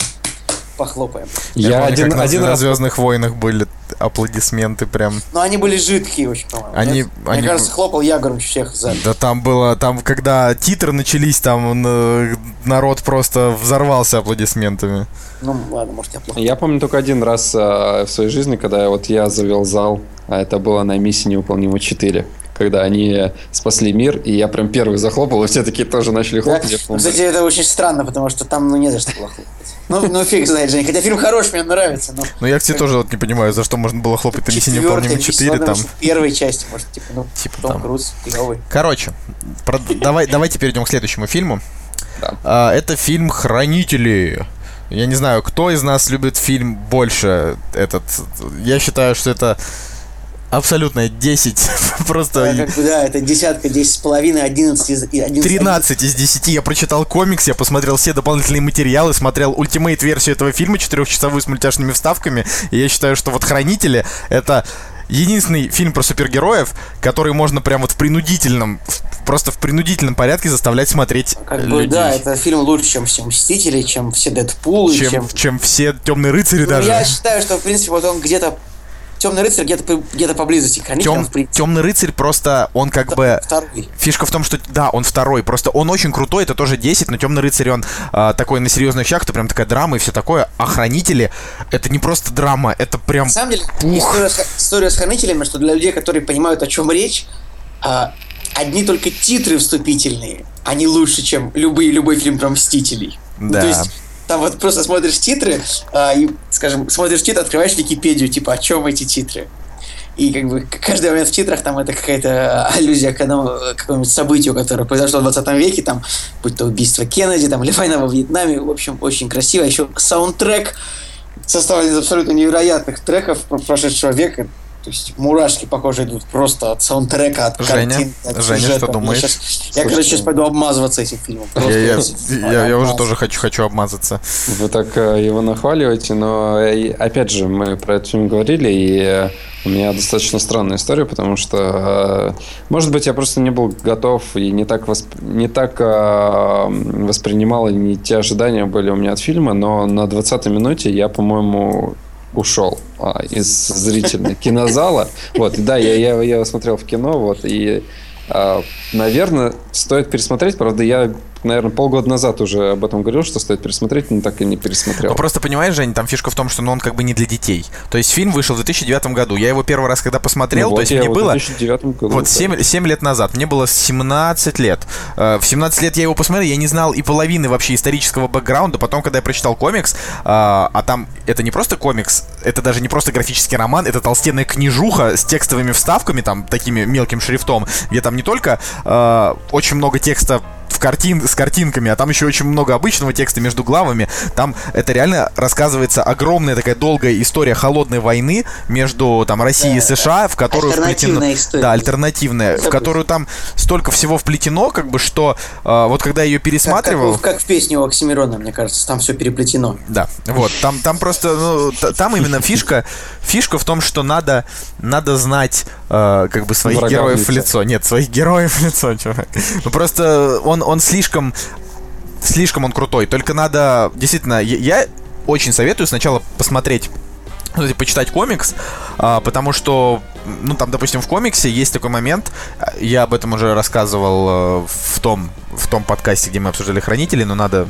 похлопаем. Я, помню, один, как на- один на раз... Звездных войнах были аплодисменты прям. Но они были жидкие очень, по-моему. Они- нет? они- Мне кажется, хлопал я громче всех за. Да там было, там когда титры начались, там э, народ просто взорвался аплодисментами. Ну, ладно, может, я плохо. Я помню только один раз э, в своей жизни, когда вот я завел зал, а это было на миссии невыполнимо 4 когда они спасли мир, и я прям первый захлопал, и все такие тоже начали Да? хлопать. Помню, Кстати, это очень странно, потому что там, ну, не за что было хлопать. Ну, ну фиг знает, Жень. Хотя фильм хороший, мне нравится, но... Ну я, кстати, тоже вот не понимаю, за что можно было хлопать на миссии невыполнима миссия 4 невыполнима, там. в первой части, может, типа, ну, Типа Том там. Круз, клевый. Короче, про- давай, давайте перейдем к следующему фильму. Да. А, это фильм «Хранители». Я не знаю, кто из нас любит фильм больше этот. Я считаю, что это абсолютно 10. Просто Да, как бы, да, это десятка, десять с половиной, одиннадцать из... и 11 13 из 10. Я прочитал комикс, я посмотрел все дополнительные материалы, смотрел ультимейт-версию этого фильма, четырехчасовую с мультяшными вставками. И я считаю, что вот «Хранители» — это единственный фильм про супергероев, который можно прям вот в принудительном, просто в принудительном порядке заставлять смотреть Как бы, людей. да, это фильм лучше, чем все Мстители, чем все Дэдпулы, чем... чем, чем все темные рыцари Ну, даже. Я считаю, что, в принципе, вот он где-то... Темный рыцарь где-то где-то поблизости Тем, темный рыцарь просто, он как бы... Второй. Фишка в том, что да, он второй. Просто он очень крутой, это тоже 10, но темный рыцарь, он а, такой на серьезных щах, это прям такая драма и все такое. А хранители это не просто драма, это прям. На самом деле, Пух. история с, история с хранителями, что для людей, которые понимают, о чем речь, а, одни только титры вступительные, они лучше, чем любые, любой фильм про Мстителей. Ну, Да. то есть, там вот просто смотришь титры, а, и, скажем, смотришь титры, открываешь Википедию, типа, о чем эти титры. И как бы каждый момент в титрах там это какая-то аллюзия к одному, какому-нибудь событию, которое произошло в 20 веке, там, будь то убийство Кеннеди, там, или война во Вьетнаме, в общем, очень красиво. Еще саундтрек составлен из абсолютно невероятных треков про- прошедшего века. То есть мурашки, похоже, идут просто от саундтрека, от Женя? картин, от Женя, сюжета. что Я думаешь? щас- Я, короче, сейчас пойду обмазываться этим фильмом. Я, Просто я- очень я- я уже обмазываться. тоже хочу, хочу обмазаться. Вы так э, его нахваливаете, но э, опять же, мы про этот фильм говорили, и э, у меня достаточно странная история, потому что, может быть, я просто не был готов и не так, восп- не так воспринимал, и не те ожидания были у меня от фильма, но на 20-й минуте я, по-моему, ушел а, из зрительной кинозала. Вот, да, я, я, я смотрел в кино, вот, и, а, наверное, стоит пересмотреть. Правда, я, наверное, полгода назад уже об этом говорил, что стоит пересмотреть, но так и не пересмотрел. Ну просто понимаешь, Жень, там фишка в том, что ну, он как бы не для детей. То есть фильм вышел в 2009 году. Я его первый раз, когда посмотрел, Ну то вот есть я мне вот в было. 2009 году, Вот да. 7, 7 лет назад, мне было 17 лет. Э, В 17 лет я его посмотрел, я не знал и половины вообще исторического бэкграунда. Потом, когда я прочитал комикс, а, а там это не просто комикс, это даже не просто графический роман, это толстенная книжуха с текстовыми вставками, там, такими мелким шрифтом, где там не только э, очень много текста в картин, с картинками, а там еще очень много обычного текста между главами. Там это реально рассказывается огромная такая долгая история холодной войны между там Россией и США, в которую альтернативная вплетено... история. Да, альтернативная, в которую там столько всего вплетено, как бы, что э, вот когда я ее Как, как, пересматривал... в- как в песне у Оксимирона, мне кажется, там все переплетено. Да, вот, там, там просто, ну, там именно фишка, фишка в том, что надо, надо знать, э, как бы, своих Врага героев в лицо. лицо. Нет, своих героев в лицо, чувак. Ну, просто он, он слишком, слишком он крутой. Только надо, действительно, я, очень советую сначала посмотреть ну, почитать комикс, а, потому что, ну, там, допустим, в комиксе есть такой момент, а, я об этом уже рассказывал э, в том, в том подкасте, где мы обсуждали хранители, но надо,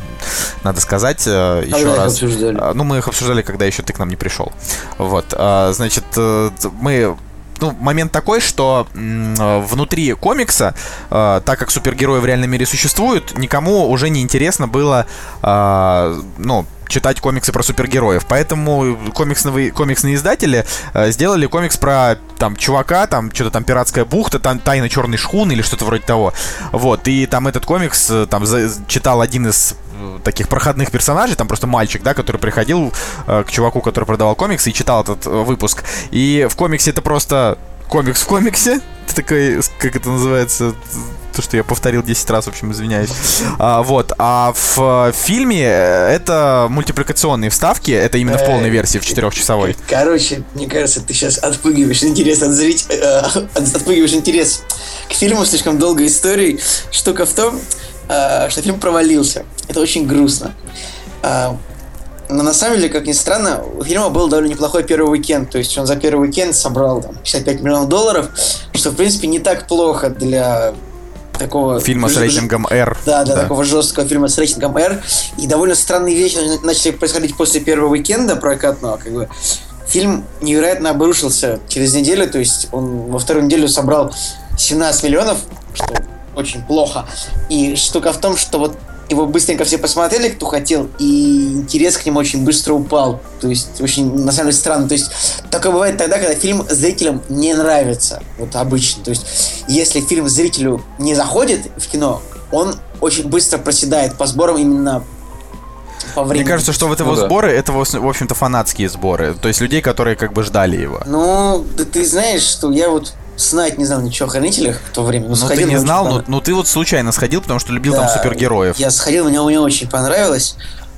надо сказать э, еще Когда их раз. обсуждали? А, Ну, мы их обсуждали, когда еще ты к нам не пришел. Вот, а, значит, э, мы ну, момент такой, что э, внутри комикса, э, так как супергерои в реальном мире существуют, никому уже не интересно было, э, ну, читать комиксы про супергероев. Поэтому комиксные, комиксные издатели э, сделали комикс про там чувака, там что-то там пиратская бухта, там тайна черной шхуны или что-то вроде того. Вот, и там этот комикс э, там читал один из э, таких проходных персонажей, там просто мальчик, да, который приходил к чуваку, который продавал комиксы и читал этот выпуск. И в комиксе это просто комикс в комиксе. Такой, как это называется, то, что я повторил 10 раз, в общем, извиняюсь. А, вот, а в э, фильме э, это мультипликационные вставки, это именно в полной версии, в четырехчасовой. Короче, мне кажется, ты сейчас отпугиваешь интерес от зрителей, отпугиваешь интерес к фильму слишком долгой историей. Штука в том, э, что фильм провалился. Это очень грустно. А, Но на самом деле, как ни странно, у фильма был довольно неплохой первый уикенд. То есть он за первый уикенд собрал там, 55 миллионов долларов, что, в принципе, не так плохо для такого... Фильма с рейтингом R. Да, да, такого жесткого фильма с рейтингом R. И довольно странные вещи начали происходить после первого уикенда прокатного. Как бы. Фильм невероятно обрушился через неделю, то есть он во вторую неделю собрал 17 миллионов, что очень плохо. И штука в том, что вот его быстренько все посмотрели, кто хотел, и интерес к нему очень быстро упал. То есть, очень, на самом деле, странно. То есть, такое бывает тогда, когда фильм зрителям не нравится. Вот обычно. То есть, если фильм зрителю не заходит в кино, он очень быстро проседает по сборам именно по времени. Мне кажется, что вот его Ну да. сборы, это, в в общем-то, фанатские сборы. То есть людей, которые как бы ждали его. Ну, да ты знаешь, что я вот знать не знал ничего о хранителях в то время. Ну, ты сходил, не знал, но, но ты вот случайно сходил, потому что любил там Да, супергероев. Я сходил, мне, мне очень понравилось,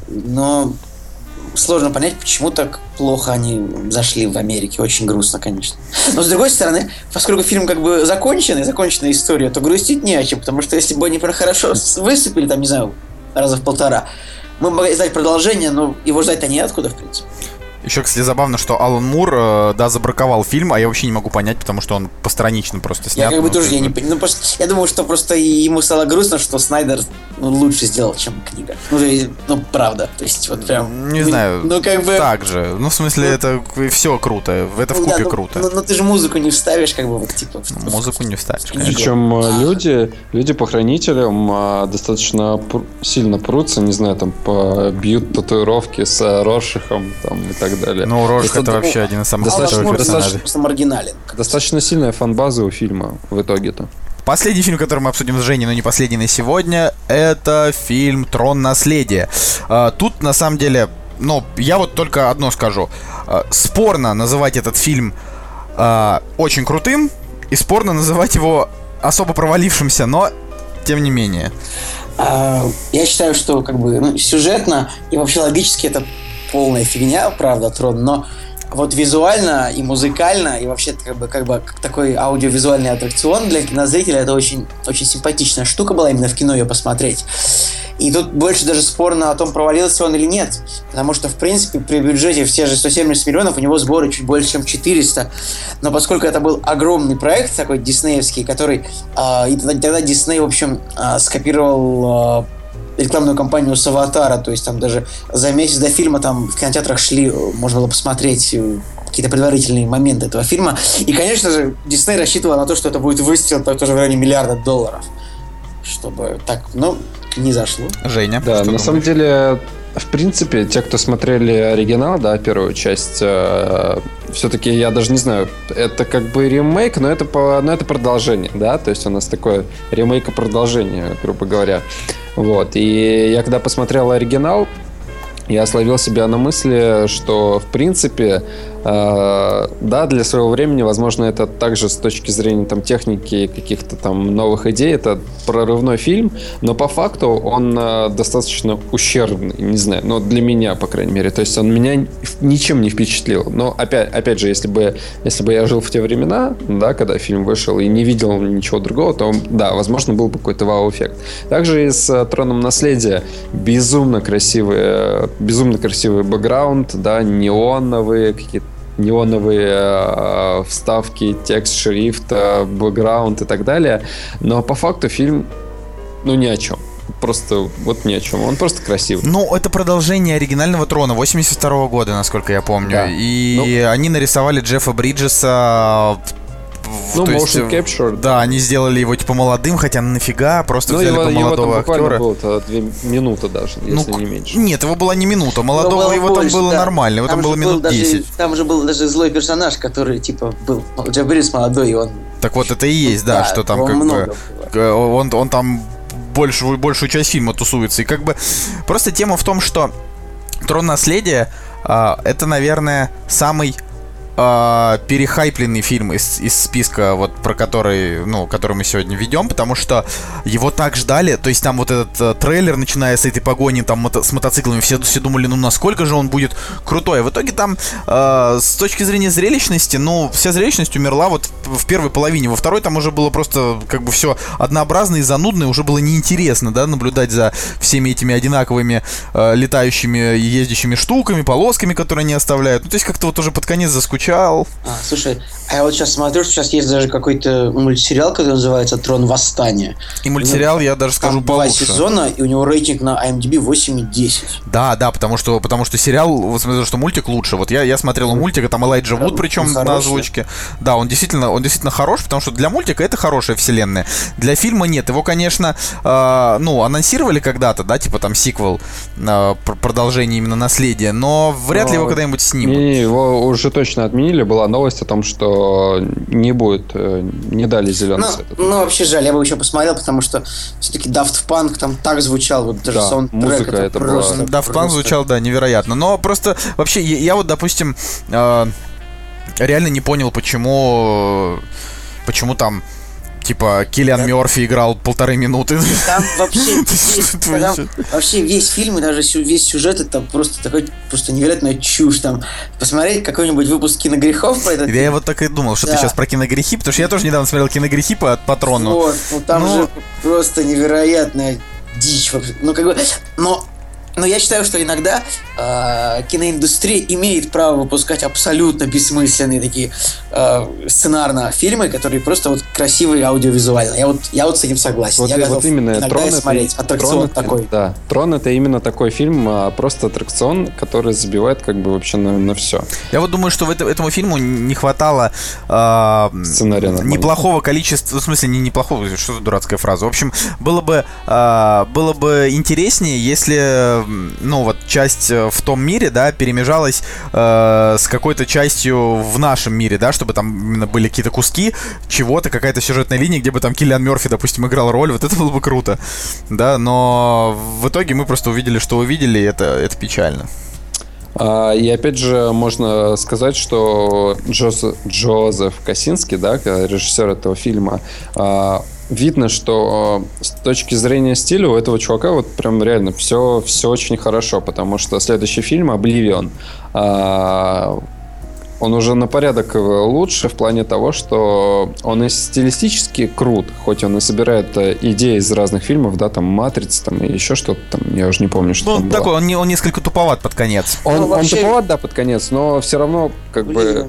но сложно понять, почему так плохо они зашли в Америке. Очень грустно, конечно. Но с другой стороны, поскольку фильм как бы законченный, законченная история, то грустить не о чем, потому что если бы они хорошо выступили, там, не знаю, раза в полтора, мы могли ждать продолжение, но его ждать-то неоткуда, в принципе. Еще, кстати, забавно, что Алан Мур, э, да, забраковал фильм, а я вообще не могу понять, потому что он постранично просто снят. Я как бы ну, тоже я не понимаю. Ну, просто, я думаю, что просто ему стало грустно, что Снайдер ну, лучше сделал, чем книга. Ну, и- ну, правда. То есть, вот прям. Не ну, знаю. Ну, как бы. Так же. Ну, в смысле, это все круто. Это в ну, да, купе ну, круто. Ну, ну, ты же музыку не вставишь, как бы, вот, типа. в- Ну, Музыку не вставишь, конечно. Причем э, люди, люди по хранителям а, достаточно пр- сильно прутся, не знаю, там бьют татуировки с а, Роршихом там, и так далее. Ну, Роршах Это это вообще один из самых достаточно- Мур достаточно- просто маргинален. Достаточно сильная фан-база у фильма в итоге-то. Последний фильм, который мы обсудим с Женей, но не последний на сегодня, это фильм «Трон наследия». А, Тут, на самом деле, ну, я вот только одно скажу. А, Спорно называть этот фильм а, очень крутым, и спорно называть его особо провалившимся, но тем не менее. Я считаю, что как бы ну, сюжетно и вообще логически это полная фигня, правда, трон, но вот визуально и музыкально, и вообще как бы, как бы такой аудиовизуальный аттракцион для кинозрителя это очень, очень симпатичная штука была именно в кино ее посмотреть. И тут больше даже спорно о том, провалился он или нет. Потому что, в принципе, при бюджете в те же 170 миллионов у него сборы чуть больше, чем 400. Но поскольку это был огромный проект такой диснеевский, который... а, и тогда, Дисней, в общем, а, скопировал а, рекламную кампанию с Аватара. То есть там даже за месяц до фильма там в кинотеатрах шли, э, можно было посмотреть э, какие-то предварительные моменты этого фильма. И, конечно же, Дисней рассчитывал на то, что это будет выстрел так, тоже в районе миллиарда долларов. Чтобы так, ну, не зашло. Женя, Да, что на самом думаешь? деле, в принципе, те, кто смотрели оригинал, да, первую часть, все-таки я даже не знаю, это как бы ремейк, но это, по, но это продолжение, да, то есть у нас такое ремейк и продолжение, грубо говоря. Вот, и я когда посмотрел оригинал, я словил себя на мысли, что, в принципе, э, да, для своего времени, возможно, это также с точки зрения там, техники каких-то там новых идей, это прорывной фильм, но по факту он э, достаточно ущербный, не знаю, но для меня, по крайней мере. То есть он меня ничем не впечатлил. Но опять, опять же, если бы, если бы я жил в те времена, да, когда фильм вышел и не видел ничего другого, то, да, возможно, был бы какой-то вау-эффект. Также и с э, «Троном наследия» безумно красивый, безумно красивый бэкграунд, да, неоновые какие-то неоновые э, вставки, текст шрифта, бэкграунд и так далее. Но по факту фильм, ну, ни о чем. Просто вот ни о чем. Он просто красивый. Ну, это продолжение оригинального трона 82 года, насколько я помню. Да. И они нарисовали Джеффа Бриджеса. Ну, то есть, motion э, capture. Да, они сделали его типа молодым, хотя нафига, просто Ну, взяли его, бы его там молодого буквально актера. было две минуты даже, Ну, если не меньше. Нет, его была не минута. Молодого было его больше, там было да. нормально, его там, же было был минут даже- 10. Там же был даже злой персонаж, который, типа, был Джефф Бридж молодой, и он... Так вот это и есть, да, что там как бы он, он там большую, большую часть фильма тусуется. И как бы просто тема в том, что Трон наследия а, это, наверное, самый а, перехайпленный фильм из, из списка, вот про который, ну, который мы сегодня ведем, потому что его так ждали, то есть там вот этот э, трейлер, начиная с этой погони там мото- с мотоциклами, все, все думали, ну насколько же он будет крутой. В итоге там э, с точки зрения зрелищности, ну, вся зрелищность умерла вот в первой половине. Во второй там уже было просто как бы все однообразно и занудно, и уже было неинтересно, да, наблюдать за всеми этими одинаковыми э, летающими и ездящими штуками, полосками, которые они оставляют. Ну, то есть как-то вот уже под конец заскучал. А, слушай, а я вот сейчас смотрю, что сейчас есть даже какой-то мультсериал, который называется «Трон восстания». И мультсериал, я даже скажу, Там два получше. сезона, и у него рейтинг на IMDb 8,10. Да, да, потому что, потому что сериал, вот смотрю, что мультик лучше. Вот я, я смотрел мультик, там Элайджа Вуд, причем на озвучке. Да, он действительно, он действительно хорош, потому что для мультика это хорошая вселенная. Для фильма нет. Его, конечно, э, ну, анонсировали когда-то, да, типа там сиквел, э, пр- продолжение именно наследия, но вряд ли его Но- когда-нибудь снимут. Не, его уже точно отменили. Была новость о том, что не будет, э, не дали зеленый Ну, свет. ну, вообще жаль, я бы еще посмотрел, потому что все-таки Daft Punk там так звучал, вот даже Да, саундтрек. музыка это была- просто, Да, в план просто- звучал, да, невероятно. Но просто вообще, я, я вот, допустим, э, реально не понял, почему, почему там, типа, Киллиан Мерфи играл полторы минуты. Там вообще, Ты весь, там вообще? весь фильм и даже весь сюжет это просто такой просто невероятная чушь. Там посмотреть какой-нибудь выпуск киногрехов по этот Я, вот так и думал, что ты Да. сейчас про киногрехи, потому что я тоже недавно смотрел киногрехи по патрону. Вот, ну там Ну- же просто невероятная дичь вообще. Ну как бы, но но я считаю, что иногда э, киноиндустрия имеет право выпускать абсолютно бессмысленные такие э, сценарно фильмы, которые просто вот красивые аудиовизуально. Я вот, я вот с этим согласен. Вот, я готов вот именно иногда Трон и это- смотреть. Аттракцион Трон это- такой. Да, Трон это именно такой фильм, а, просто аттракцион, который забивает как бы вообще на, на все. Я вот думаю, что в это- этому фильму не хватало э, Сценария неплохого количества, в смысле не неплохого, что за дурацкая фраза. В общем, было бы э, было бы интереснее, если ну вот часть э, в том мире, да, перемежалась э, с какой-то частью в нашем мире, да, чтобы там именно были какие-то куски чего-то, какая-то сюжетная линия, где бы там Киллиан Мерфи, допустим, играл роль, вот это было бы круто, да, но в итоге мы просто увидели, что увидели, и это это печально. А, И опять же, можно сказать, что Джоз- Джозеф Косинский, да, режиссер этого фильма, а, видно, что а, с точки зрения стиля у этого чувака вот прям реально все, все очень хорошо, потому что следующий фильм «Обливион», он уже на порядок э, лучше в плане того, что он и стилистически крут, хоть он и собирает э, идеи из разных фильмов, да, там «Матрица», там и еще что-то там, я уже не помню, что Ну, там было. такой, он, не- он несколько туповат под конец. Он, Ну, он вообще- туповат, да, под конец, но все равно, как бы...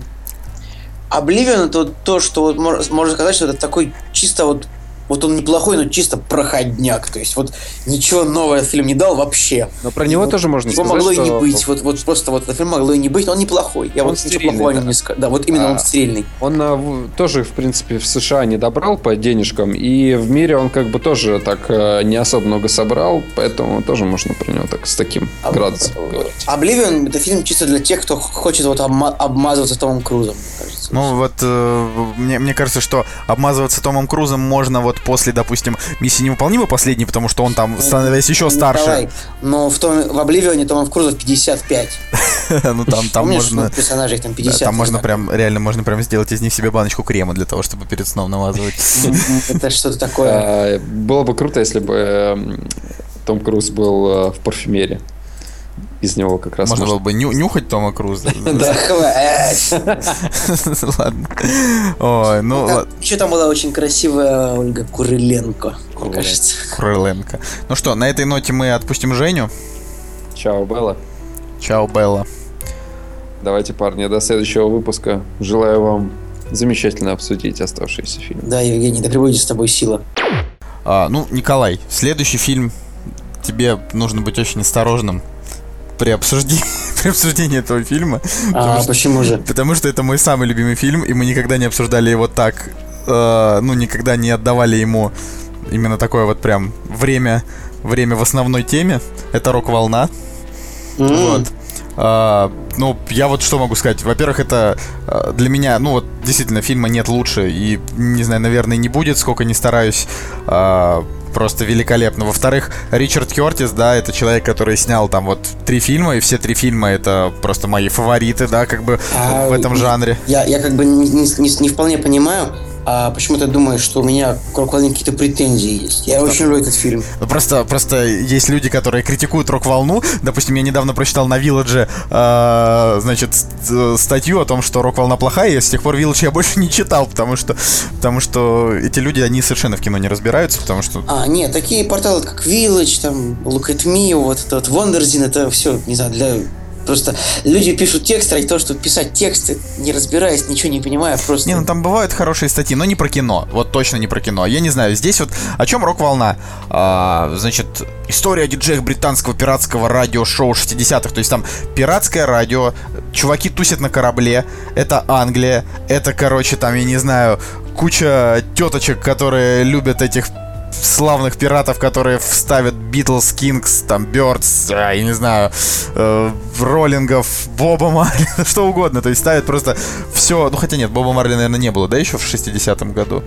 Обливион это вот то, что вот можно сказать, что это такой чисто вот вот он неплохой, но чисто проходняк. То есть вот ничего нового фильм не дал вообще. Но про него Его- тоже можно Его сказать, могло и что... не быть. Вот, вот просто вот этот фильм могло и не быть, но он неплохой. Я Он вот ничего плохого да. не скажу. Да, вот именно А. он стрельный. Он а, тоже, в принципе, в США не добрал по денежкам, и в мире он как бы тоже так э, не особо много собрал, поэтому тоже можно про него так с таким А градусом говорить. Обливион это фильм чисто для тех, кто хочет вот обма- обмазываться Томом Крузом, мне кажется. Ну вот э, мне, мне кажется, что обмазываться Томом Крузом можно вот после, допустим, миссии невыполнима последней, потому что он там, становясь еще старше. Николай, но в, том, в Обливионе Томов Крузов 55. Ну там, там Помнишь, можно. ну, персонажей там да, 50. там можно прям, реально можно прям сделать из них себе баночку крема для того, чтобы перед сном намазывать. Это что-то такое. А, Было бы круто, если бы э, Том Круз был э, в парфюмерии. Из него как раз Можно было бы ню- нюхать Тома Круза. Да, хватит. Ладно. Ой, ну. Еще там была очень красивая Ольга Куриленко, кажется. Крыленко. Ну что, на этой ноте мы отпустим Женю. Чао, Белла. Чао, Белла. Давайте, парни, до следующего выпуска. Желаю вам замечательно обсудить оставшиеся фильмы. Да, Евгений, да пребудет с тобой сила. А, ну, Николай, следующий фильм тебе нужно быть очень осторожным при обсуждении, при обсуждении этого фильма. А потому что- почему же? Потому что это мой самый любимый фильм, и мы никогда не обсуждали его так, э, ну, никогда не отдавали ему именно такое вот прям время, время в основной теме. Это «Рок-волна». М, Вот. А, ну, я вот что могу сказать. Во-первых, это а, для меня, ну вот, действительно, фильма нет лучше. И, не знаю, наверное, не будет, сколько не стараюсь. А, просто великолепно. Во-вторых, Ричард Кертис, да, это человек, который снял там вот три фильма, и все три фильма это просто мои фавориты, да, как бы А, в этом жанре. Я, я как бы не, не- не- не вполне понимаю, а почему ты думаешь, что у меня к рок-волне какие-то претензии есть? Я очень люблю этот фильм. Ну, просто, просто есть люди, которые критикуют рок-волну. Допустим, я недавно прочитал на Вилладже, э, значит, ст- статью о том, что рок-волна плохая, и с тех пор Вилладж я больше не читал, потому что, потому что эти люди, они совершенно в кино не разбираются, потому что... А, нет, такие порталы, как Village, там, Look at Me, вот это вот Wonderzin, это все, не знаю, для Просто люди пишут текст ради того, чтобы писать тексты, не разбираясь, ничего не понимая, просто... Не, ну там бывают хорошие статьи, но не про кино. Вот точно не про кино. Я не знаю, здесь вот о чем рок-волна? А, значит, история о диджеях британского пиратского радиошоу 60-х. То есть там пиратское радио, чуваки тусят на корабле, это Англия, это, короче, там, я не знаю, куча теточек, которые любят этих славных пиратов, которые вставят Битлз, Кингс, там, Бёрдс, я не знаю, э, Роллингов, Боба Марлина, что угодно. То есть ставят просто все. Ну, хотя нет, Боба Марли, наверное, не было, да, еще в 60-м году?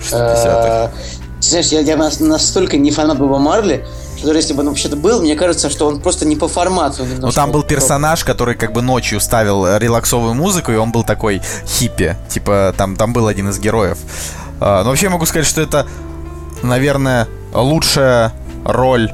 В 60-х. Э, Знаешь, я, я нас- настолько не фанат Боба Марли, что даже если бы он вообще-то был, мне кажется, что он просто не по формату. Ну, там был персонаж, который как бы ночью ставил э, релаксовую музыку, и он был такой хиппи. Типа, там, там был один из героев. А, Но вообще я могу сказать, что это, наверное, лучшая роль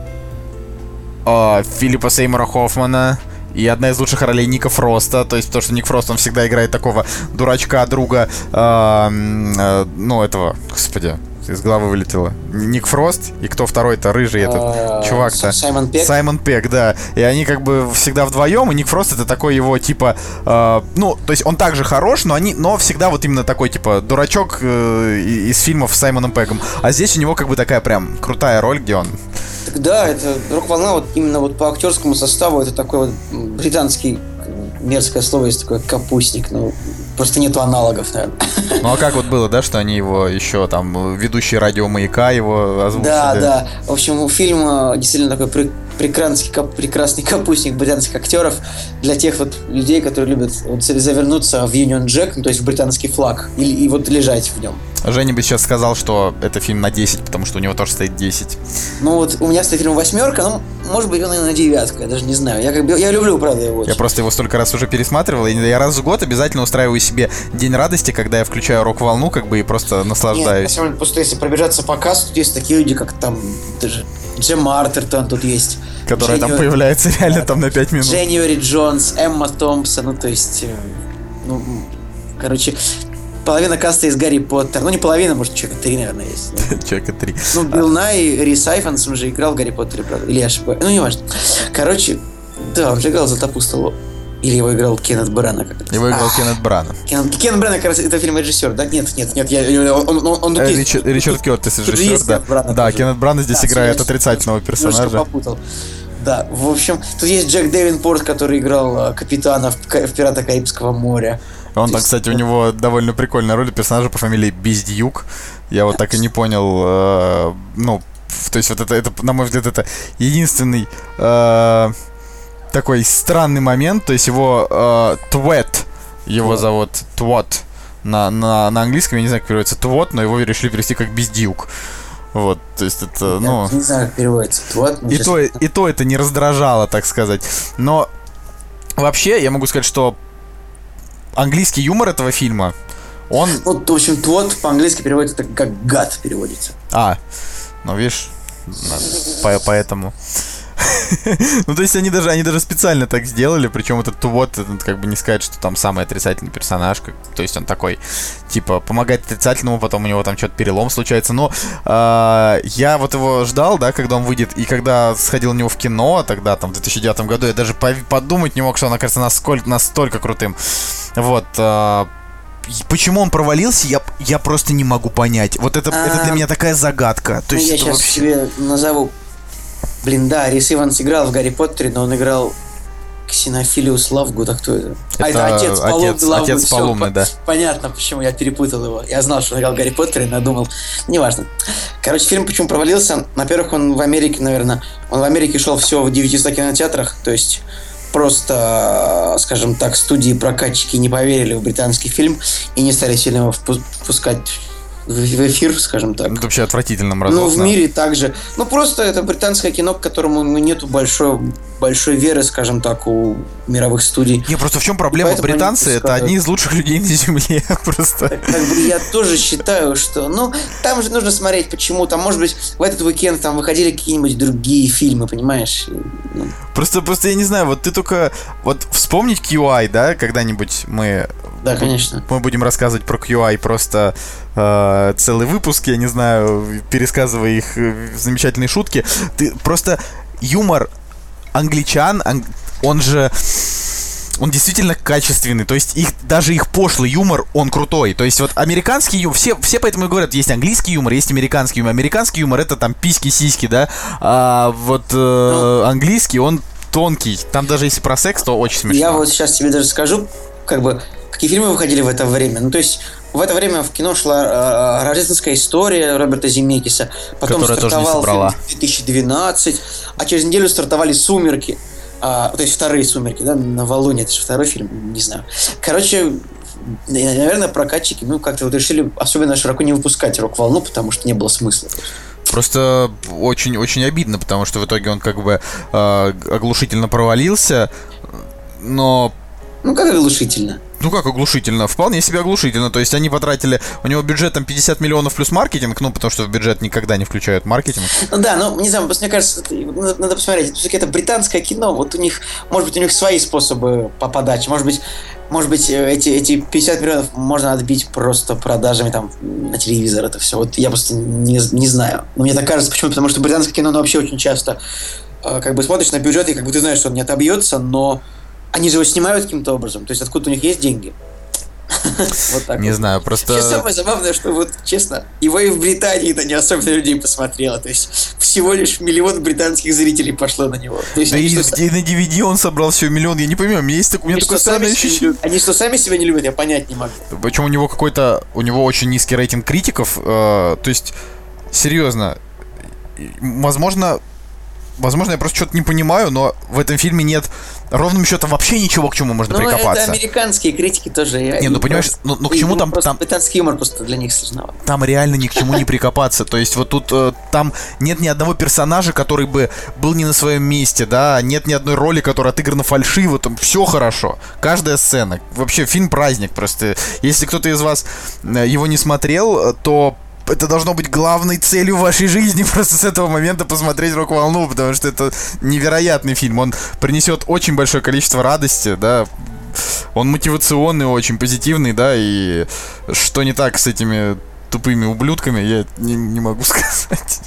а, Филиппа Сеймора Хоффмана. И одна из лучших ролей Ника Фроста. То есть то, что Ник Фрост, он всегда играет такого дурачка, друга, м, э, ну, этого, господи, из головы вылетело. Ник Фрост, и кто второй-то, рыжий этот Э, чувак-то. Саймон Пек. Саймон Пек, да. И они как бы всегда вдвоем, и Ник Фрост это такой его типа, э, ну, то есть он также хорош, но они, но всегда вот именно такой типа дурачок э, из фильмов с Саймоном Пегом. А здесь у него как бы такая прям крутая роль, где он. Так да, это рок-волна вот именно вот по актерскому составу это такой вот британский мерзкое слово есть такое капустник, ну просто нету аналогов, наверное. Ну а как вот было, да, что они его еще там ведущий радио маяка его озвучили? Да, да. В общем, фильм э, действительно такой прекрасный, кап- прекрасный капустник британских актеров для тех вот людей, которые любят вот завернуться в Union Jack, ну, то есть в британский флаг, и, и вот лежать в нем. Женя бы сейчас сказал, что это фильм на 10, потому что у него тоже стоит 10. Ну вот у меня стоит фильм восьмерка, ну, может быть, он и на девятку, я даже не знаю. Я как бы я люблю, правда, его. Я просто его столько раз уже пересматривал, и я раз в год обязательно устраиваю себе день радости, когда я включаю рок-волну, как бы, и просто Нет, на наслаждаюсь. деле, просто если пробежаться по касту, тут есть такие люди, как там даже Джем Артертон тут есть. Которая там Дженни- появляется реально там на 5 минут. Дженниори Джонс, Эмма Томпсон, ну то есть, э, ну, короче, половина каста из Гарри Поттера. Ну не половина, может, человека три, наверное, есть. Человека 3. Ну, Билл Най, Рис Айфанс, он же играл в Гарри Поттере, правда? Или ошибаюсь? Ну, не важно. Короче, да, он же играл Златопустого. Или его играл Кеннет Брана. Как это? Его играл А, Кеннет Брана. Кен, Кен Брана, как раз, это фильм режиссер, да? Нет, нет, нет, я, я- он, он, он тут Э, есть. Ричард, Кертис, режиссер, есть да. Кеннет Брана Да, тоже. Кеннет Брана здесь Да, играет всё, отрицательного персонажа. попутал. Да, в общем, тут есть Джек Дэвинпорт, который играл э, капитана в, в «Пирата Карибского моря». Он То там, есть, кстати, у него довольно прикольная роль персонажа по фамилии Бездьюк. Я вот так и не понял, э, ну, то есть вот это, это, на мой взгляд, это единственный э, такой странный момент. То есть его э, Твет, его Твот. зовут Твот. На, на, на английском, я не знаю, как переводится Твот, но его решили перевести как Бездьюк. Вот, то есть это, Я ну... не знаю, как переводится. Вот, ну, И сейчас- то, и то это не раздражало, так сказать. Но вообще, я могу сказать, что английский юмор этого фильма, он... Вот, в общем, твот по-английски переводится так, как гад переводится. А, ну видишь, поэтому... Ну, то есть они даже, они даже специально так сделали, причем этот вот, как бы не сказать, что там самый отрицательный персонаж, как- то есть он такой, типа, помогает отрицательному, потом у него там что-то перелом случается, но а, я вот его ждал, да, когда он выйдет, и когда сходил на него в кино, тогда, там, в 2009 году, я даже подумать не мог, что он окажется насколько, настолько крутым. Вот, а, и Почему он провалился, я, я просто не могу понять. Вот это, это для А, меня такая загадка. То Ну, есть я сейчас вообще... себе назову. Блин, да, Рис Иванс играл в Гарри Поттере, но он играл Ксенофилиус Лавгуд, а кто это? а, Это это отец Полумны отец- Лавгуд. отец всё, Полумны, по- да. Понятно, почему я перепутал его. Я знал, что он играл Гарри Поттере, но думал, неважно. Короче, фильм почему провалился? Во-первых, он в Америке, наверное, он в Америке шел всего в 900 кинотеатрах, то есть просто, скажем так, студии прокатчики не поверили в британский фильм и не стали сильно его впу- впускать в эфир, скажем так. Это вообще отвратительно Ну, мразотно. в мире также. Ну, просто это британское кино, к которому ну, нету большой, большой веры, скажем так, у мировых студий. Не, просто в чем проблема? Британцы это одни из лучших людей на земле. Просто. Как бы я тоже считаю, что, ну, там же нужно смотреть, почему. Там, может быть, в этот уикенд там выходили какие-нибудь другие фильмы, понимаешь? Ну, Просто, просто я не знаю, вот ты только вот вспомнить QI, да, когда-нибудь мы да, конечно. мы будем рассказывать про QI просто э, целый выпуск, я не знаю, пересказывая их э, замечательные шутки. Ты просто юмор англичан, ан- он же он действительно качественный, то есть их даже их пошлый юмор, он крутой. То есть вот американский юмор, все, все поэтому и говорят, есть английский юмор, есть американский юмор. Американский юмор это там письки-сиськи, да, а вот э, английский, он тонкий. Там даже если про секс, то очень смешно. Я вот сейчас тебе даже скажу, как бы, какие фильмы выходили в это время. Ну, то есть, в это время в кино шла э, «Рождественская история» Роберта Земекиса. Потом Которая стартовал фильм 2012, а через неделю стартовали «Сумерки». А, то есть, вторые «Сумерки», да, на Валуне, это же второй фильм, не знаю. Короче, наверное, прокатчики, ну, как-то вот решили особенно широко не выпускать рок-волну, потому что не было смысла. Просто очень-очень обидно, потому что в итоге он как бы э, оглушительно провалился, но Ну, как оглушительно. Ну как оглушительно? Вполне себе оглушительно. То есть они потратили... У него бюджет там 50 миллионов плюс маркетинг, ну потому что в бюджет никогда не включают маркетинг. Ну да, ну не знаю, просто мне кажется, надо, надо посмотреть. Все-таки это британское кино, вот у них, может быть, у них свои способы по подаче. Может быть, может быть, э, эти, эти 50 миллионов можно отбить просто продажами там на телевизор, это все. Вот я просто не, не знаю. Но мне так кажется, почему? Потому что британское кино, оно вообще очень часто э, как бы смотришь на бюджет, и как бы ты знаешь, что он не отобьется, но они же его снимают каким-то образом. То есть откуда у них есть деньги. Вот так Не знаю, просто... самое забавное, что вот, честно, его и в Британии-то не особенно людей посмотрело. То есть всего лишь миллион британских зрителей пошло на него. То есть Да и, что, и на DVD он собрал всего миллион, я не понимаю, у меня есть так- у меня они такое странное ощущение. Они что, сами себя не любят, я понять не могу. Причем у него какой-то, у него очень низкий рейтинг критиков, э, то есть, серьезно, возможно, возможно, я просто что-то не понимаю, но в этом фильме нет ровным счетом вообще ничего, к чему можно Ну, это прикопаться. американиканские критики тоже. Не, ну, понимаешь, ну- ну, к чему там- Просто там- британский юмор просто для них сложновато. Там реально ни к чему не прикопаться. То есть вот тут э, там нет ни одного персонажа, который бы был не на своем месте, да, нет ни одной роли, которая отыграна фальшиво, там все хорошо. Каждая сцена. Вообще фильм праздник просто. Если кто-то из вас э, его не смотрел, э, то это должно быть главной целью вашей жизни просто с этого момента посмотреть рок-волну, потому что это невероятный фильм. Он принесет очень большое количество радости, да. Он мотивационный, очень позитивный, да, и что не так с этими тупыми ублюдками, я не, не могу сказать.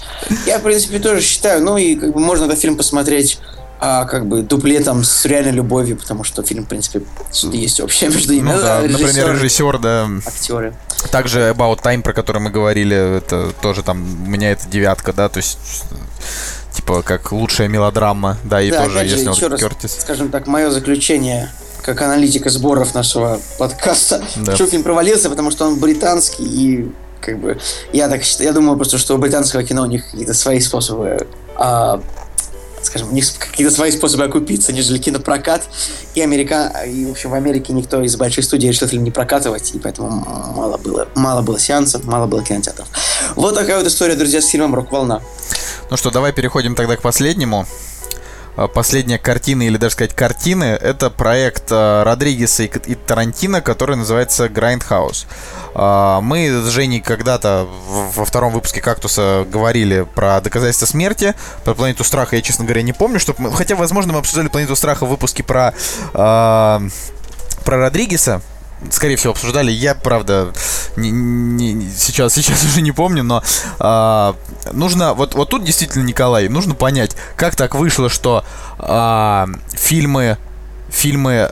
Я, в принципе, тоже считаю, ну и как бы можно этот фильм посмотреть а, как бы дуплетом с реальной любовью, потому что фильм, в принципе, есть общее между ними. Ну да, Режиссер, например, режиссер, да. Актеры. Также About Time, про который мы говорили, это тоже там, у меня это девятка, да, то есть типа как лучшая мелодрама, да, и Да, тоже, же, если еще раз, Кертис. скажем так, мое заключение как аналитика сборов нашего подкаста, Да. что фильм провалился, потому что он британский и как бы я так считаю, я думаю просто, что у британского кино у них какие-то свои способы, а, скажем, у них какие-то свои способы окупиться, нежели кинопрокат. И Америка, и в общем в Америке никто из больших студий решил фильм не прокатывать, и поэтому мало было, мало было сеансов, мало было кинотеатров. Вот такая вот история, друзья, с фильмом «Рок-волна». Ну что, давай переходим тогда к последнему. А, Последняя картина, или даже сказать картины, это проект а, Родригеса и, и Тарантино, который называется Grindhouse. А, Мы с Женей когда-то во втором выпуске «Кактуса» говорили про доказательства смерти, про «Планету страха» я, честно говоря, не помню, что мы, хотя, возможно, мы обсуждали «Планету страха» в выпуске про, про Родригеса, скорее всего, обсуждали. Я, правда, не- не- сейчас, сейчас уже не помню, но а, нужно, вот, вот тут действительно, Николай, нужно понять, как так вышло, что а, фильмы, фильмы,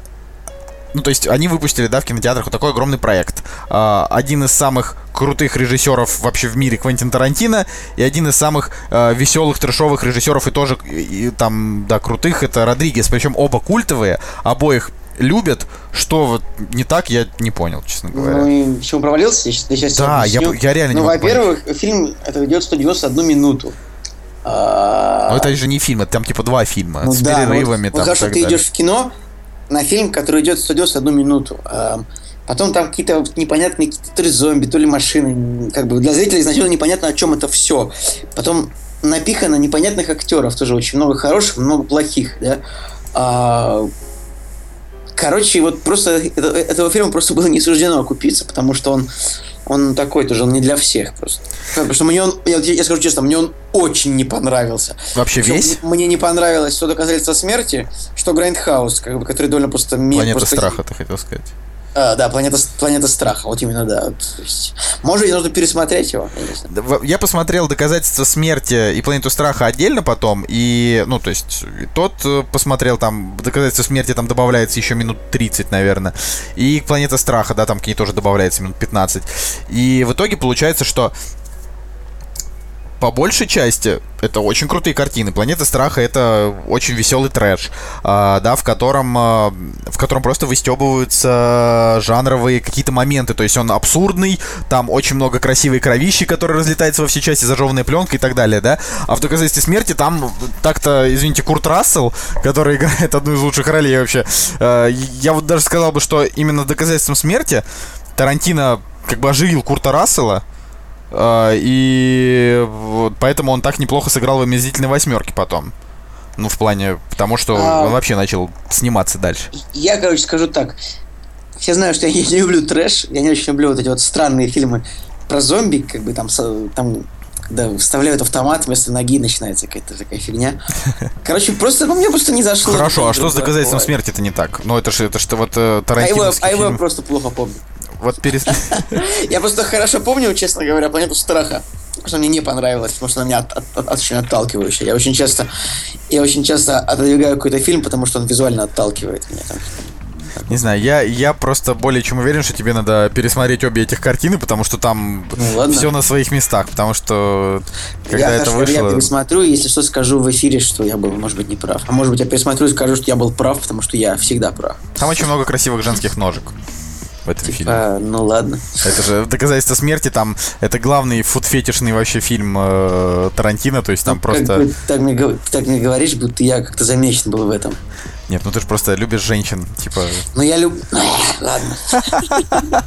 ну, то есть они выпустили, да, в кинотеатрах вот такой огромный проект. А, один из самых крутых режиссеров вообще в мире Квентин Тарантино и один из самых э, веселых трешовых режиссеров и тоже и, и там да крутых это Родригес причем оба культовые обоих любят что вот не так я не понял честно говоря Ну и почему провалился? Я сейчас, я сейчас Да, я я реально не Ну, могу понять. во-первых, фильм это идет 191 минуту. Но это же не фильм это там типа два фильма ну с да, перерывами вот, там вот хорошо, так ты далее. идешь в кино на фильм, который идет 191 минуту. А, Потом там какие-то непонятные какие-то то ли зомби, то ли машины. Как бы для зрителей изначально непонятно, о чем это все. Потом напихано непонятных актеров, тоже очень много хороших, много плохих, да. А, короче, вот просто это, этого фильма просто было не суждено окупиться, потому что он он такой тоже, он не для всех просто. Потому что мне он, я, я скажу честно, мне он очень не понравился. Вообще Причем весь? Мне не понравилось что доказательство смерти, что Grindhouse, как бы, который довольно просто... Планета просто- страха, ты хотел сказать. А, да, планета, планета страха, вот именно, да. Вот, есть, может, нужно пересмотреть его, я Я посмотрел доказательства смерти и планету страха отдельно потом, и, ну, то есть, тот э, посмотрел там доказательства смерти, там добавляется еще минут 30, наверное. И планета страха, да, там к ней тоже добавляется минут 15. И в итоге получается, что по большей части это очень крутые картины. Планета страха это очень веселый трэш, а, да, в котором а, в котором просто выстебываются жанровые какие-то моменты. То есть он абсурдный, там очень много красивой кровищи, которая разлетается во все части, зажеванная пленка и так далее, да. А в доказательстве смерти там так-то, извините, Курт Рассел, который играет одну из лучших ролей вообще. э, я вот даже сказал бы, что именно доказательством смерти Тарантино как бы оживил Курта Рассела, а, И вот поэтому он так неплохо сыграл в омерзительной восьмерке потом. Ну, в плане, потому что А. он вообще начал сниматься дальше. Я, короче, скажу так. Все знают, что я не люблю трэш, я не очень люблю вот эти вот странные фильмы про зомби, как бы там, там когда вставляют автомат вместо ноги, начинается какая-то такая фигня. Короче, просто, ну, мне просто не зашло. Хорошо, а что с Бывает. доказательством смерти это не так? Ну, это же это что вот э, А его, Тарантиновский а его я фильм. просто плохо помню. Вот перес... Я просто хорошо помню, честно говоря, планету страха. Потому что мне не понравилось, потому что она меня от- от- от- очень отталкивающая. Я очень часто, я очень часто отодвигаю какой-то фильм, потому что он визуально отталкивает меня. Там. Не знаю, я, я просто более чем уверен, что тебе надо пересмотреть обе этих картины, потому что там Ну, все на своих местах, потому что когда я, это хорошо, я вышло... пересмотрю, если что, скажу в эфире, что я был, может быть, не прав. А может быть, я пересмотрю и скажу, что я был прав, потому что я всегда прав. Там очень много красивых женских ножек в этом фильме. А, ну ладно. Это же доказательство смерти, там это главный фуд-фетишный вообще фильм э, Тарантино, то есть там Ну, просто... Как бы так, мне, гов- так мне говоришь, будто я как-то замечен был в этом. Нет, ну ты же просто любишь женщин, типа, Но я люблю... Ладно.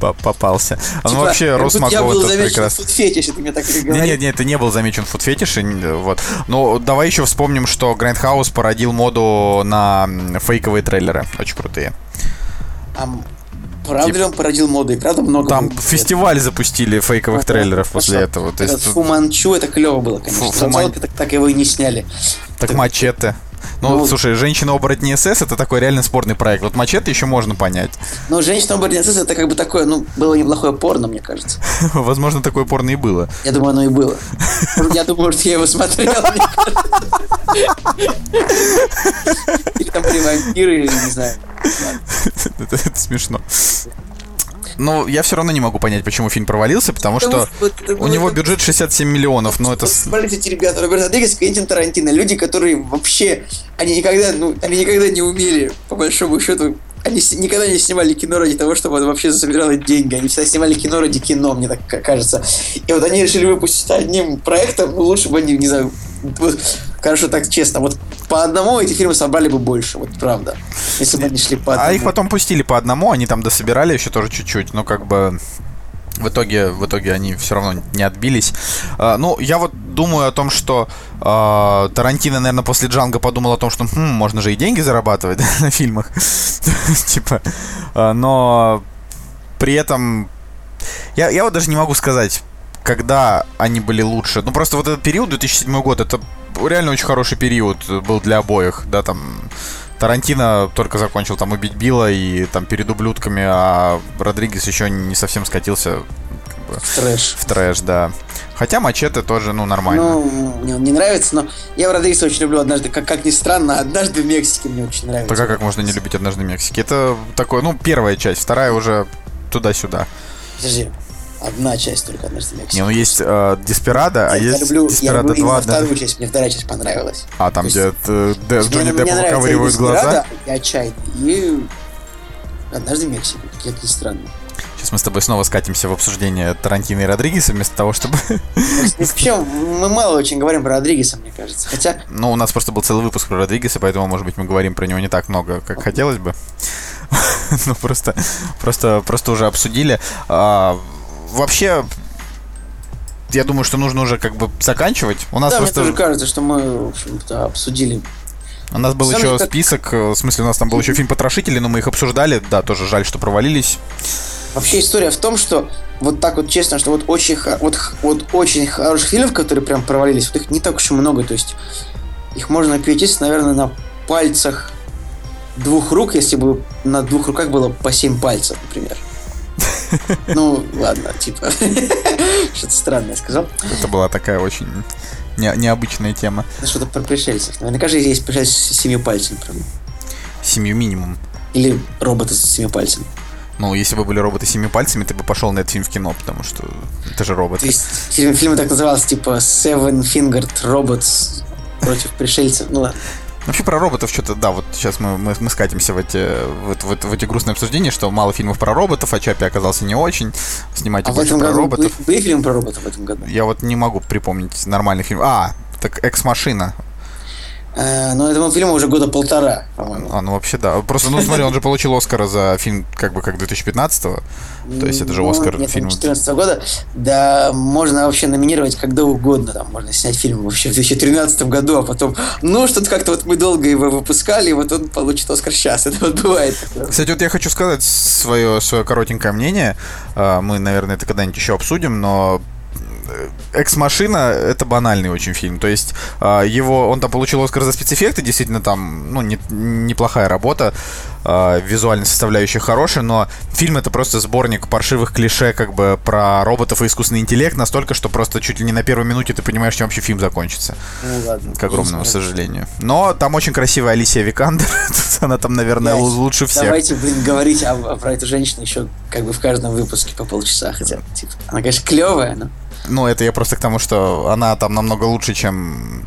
по- попался. А ну Типа, вообще, Рос тут замечен прекрасно. в фетише, ты мне так Нет, нет, нет, ты не был замечен в фут-фетише, н- вот. Но давай еще вспомним, что Grindhouse породил моду на фейковые трейлеры, очень крутые. А правда ли он породил моду? И правда много Там было? фестиваль запустили фейковых Ага, трейлеров после хорошо. этого. То есть, Фу Манчу, это клево было, конечно. Фу- Фу Сначала Ман- так, так его и не сняли. так мачете. Ну, Ну, слушай, женщина-оборотни СС это такой реально спорный проект. Вот мачете еще можно понять. Но женщина оборотница это как бы такое, ну, было неплохое порно, мне кажется. Возможно, такое порно и было. Я думаю, оно и было. Я думаю, что я его смотрел. Или там были вампиры, или не знаю. это смешно. Но я все равно не могу понять, почему фильм провалился, потому что вот это у него бюджет 67 миллионов, но это... Смотрите, ребята, Роберт Родригес, Квентин Тарантино, люди, которые вообще, они никогда, ну, они никогда не умели, по большому счету, они никогда не снимали кино ради того, чтобы оно вообще собирало деньги. Они всегда снимали кино ради кино, мне так ка- кажется. И вот они решили выпустить одним проектом, ну, лучше бы они, не знаю, вот, хорошо, так честно, вот по одному эти фильмы собрали бы больше, вот правда. Если бы они шли по одному. А их потом пустили по одному, они там дособирали еще тоже чуть-чуть, но как бы... В итоге, в итоге они все равно не отбились. А, ну, я вот думаю о том, что а, Тарантино, наверное, после Джанга подумал о том, что хм, можно же и деньги зарабатывать на фильмах. Типа. а, Но при этом я, я вот даже не могу сказать, когда они были лучше. Ну, просто вот этот период, 2007 год, это реально очень хороший период был для обоих, да, там... Тарантино только закончил там убить Билла и там перед ублюдками, а Родригес еще не совсем скатился как бы, Трэш. в трэш, да. Хотя Мачете тоже, ну, нормально. Ну, мне он не нравится, но я Родригеса очень люблю однажды, как, как ни странно, однажды в Мексике мне очень нравится. Так а как можно не любить «Однажды в Мексике»? Это такое, ну, первая часть, вторая уже туда-сюда. Подожди, одна часть только однажды в Мексике. Не, ну есть э, Деспирада, а я, есть люблю, я Деспирада люблю 2. именно да. вторую часть, мне вторая часть понравилась. А, там, То где есть- э, Д- Джонни нравится выковыривают глаза. И Отчаянный, и однажды в Мексике, как ни странно. Сейчас мы с тобой снова скатимся в обсуждение Тарантино и Родригеса, вместо того, чтобы... Вообще, мы мало очень говорим про Родригеса, мне кажется. Хотя, Ну, у нас просто был целый выпуск про Родригеса, поэтому, может быть, мы говорим про него не так много, как хотелось бы. ну, просто, просто, просто уже обсудили. Вообще, я думаю, что нужно уже как бы заканчивать. У нас да, просто... мне тоже кажется, что мы, в общем-то, обсудили. У нас был Самый еще как- список, э, в смысле, у нас там был еще фильм «Потрошители», но мы их обсуждали. Да, тоже жаль, что провалились. Вообще история в том, что вот так вот честно, что вот очень, вот, вот очень хороших фильмов, которые прям провалились, вот их не так уж и много, то есть их можно перечислить, наверное, на пальцах двух рук, если бы на двух руках было по семь пальцев, например. Ну, ладно, типа, что-то странное сказал. Это была такая очень не- необычная тема. Что-то про пришельцев. Наверняка же есть пришельцы с семью пальцами, правда. Семью минимум. Или роботы с семью пальцами. Ну, если бы были роботы с семи пальцами, ты бы пошел на этот фильм в кино, потому что это же роботы. То есть фильм, фильм так назывался, типа Seven Fingered Robots против пришельцев. Ну ладно. Вообще про роботов что-то, да, вот сейчас мы, мы, мы скатимся в эти, в, в- в эти грустные обсуждения, что мало фильмов про роботов, а Чапи оказался не очень. Снимайте А больше про роботов. были, были фильмы про роботов в этом году? Я вот не могу припомнить нормальный фильм. А, так «Экс-машина». Э, но этому фильму уже года полтора, по-моему. А, ну вообще да. Просто, ну смотри, он же получил Оскара за фильм как бы как 2015-го. То есть это же Ну, Оскар нет, фильм. 2014 года. Да, можно вообще номинировать когда угодно. Там можно снять фильм вообще в 2013 году, а потом, ну, что-то как-то вот мы долго его выпускали, и вот он получит Оскар сейчас. Это вот бывает. Кстати, вот я хочу сказать свое, свое коротенькое мнение. А, Мы, наверное, это когда-нибудь еще обсудим, но Экс-машина это банальный очень фильм. То есть а, его он там получил Оскар за спецэффекты, действительно там ну не- неплохая работа, а, визуальная составляющая хорошая, но фильм это просто сборник паршивых клише как бы про роботов и искусственный интеллект настолько, что просто чуть ли не на первой минуте ты понимаешь, чем вообще фильм закончится. Ну, ладно. К огромному знаю. сожалению. Но там очень красивая Алисия Викандер. Она там, наверное, Блядь, лучше всех. Давайте, блин, говорить о- о- про эту женщину еще как бы в каждом выпуске по полчаса хотя бы. Типа, она, конечно, клевая, но... Ну, это я просто к тому, что она там намного лучше, чем,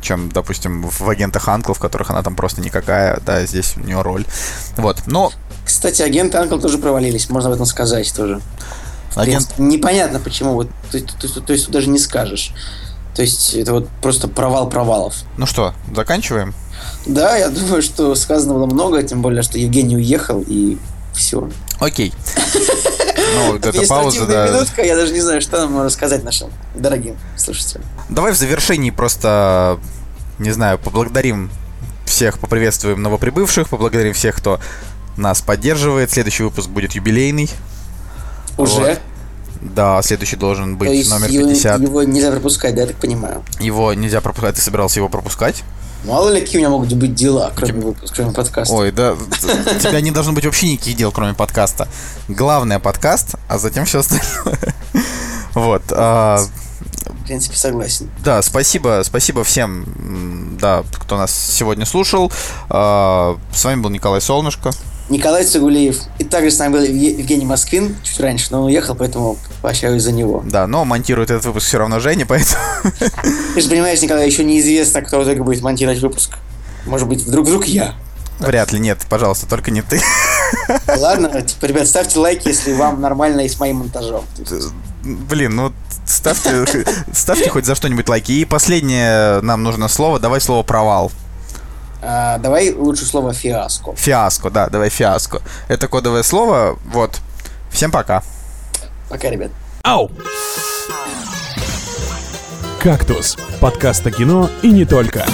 чем, допустим, в агентах Анкл, в которых она там просто никакая, да, здесь у нее роль. Вот, но Кстати, агенты Анкл тоже провалились, можно об этом сказать тоже. Агент... принципе, Непонятно почему, вот, то, то есть- то есть даже не скажешь. То есть это вот просто провал провалов. Ну что, заканчиваем? Да, я думаю, что сказано было много, тем более, что Евгений уехал, и все. Окей. Ну, вот эта пауза, да. минутка, я даже не знаю, что нам рассказать нашим дорогим слушателям. Давай в завершении просто, не знаю, поблагодарим всех, поприветствуем новоприбывших, поблагодарим всех, кто нас поддерживает. Следующий выпуск будет юбилейный. Уже. Вот. Да, следующий должен быть То есть номер его, 50. его нельзя пропускать, да, я так понимаю. Его нельзя пропускать. Ты собирался его пропускать? Мало ли, какие у меня могут быть дела, кроме выпуска, кроме подкаста. Ой, да, у тебя не должно быть вообще никаких дел, кроме подкаста. Главное подкаст, а затем все остальное. Вот. а, В принципе, согласен. Да, спасибо, спасибо всем, да, кто нас сегодня слушал. А, С вами был Николай Солнышко. Николай Цигулиев. И также с нами был Евге- Евгений Москвин чуть раньше, но он уехал, поэтому поощряюсь за него. Да, но монтирует этот выпуск все равно Женя, поэтому... Ты же понимаешь, Николай, еще неизвестно, кто в итоге будет монтировать выпуск. Может быть, вдруг вдруг я. Вряд ли, нет, пожалуйста, только не ты. Ладно, типа, ребят, ставьте лайки, если вам нормально и с моим монтажом. Блин, ну ставьте, ставьте хоть за что-нибудь лайки. И последнее нам нужно слово. Давай слово провал. а, давай лучше слово фиаско. Фиаско, да, давай фиаско. Это кодовое слово. Вот. Всем пока. Пока, ребят. Ау! «Кактус» — подкаст о кино и не только.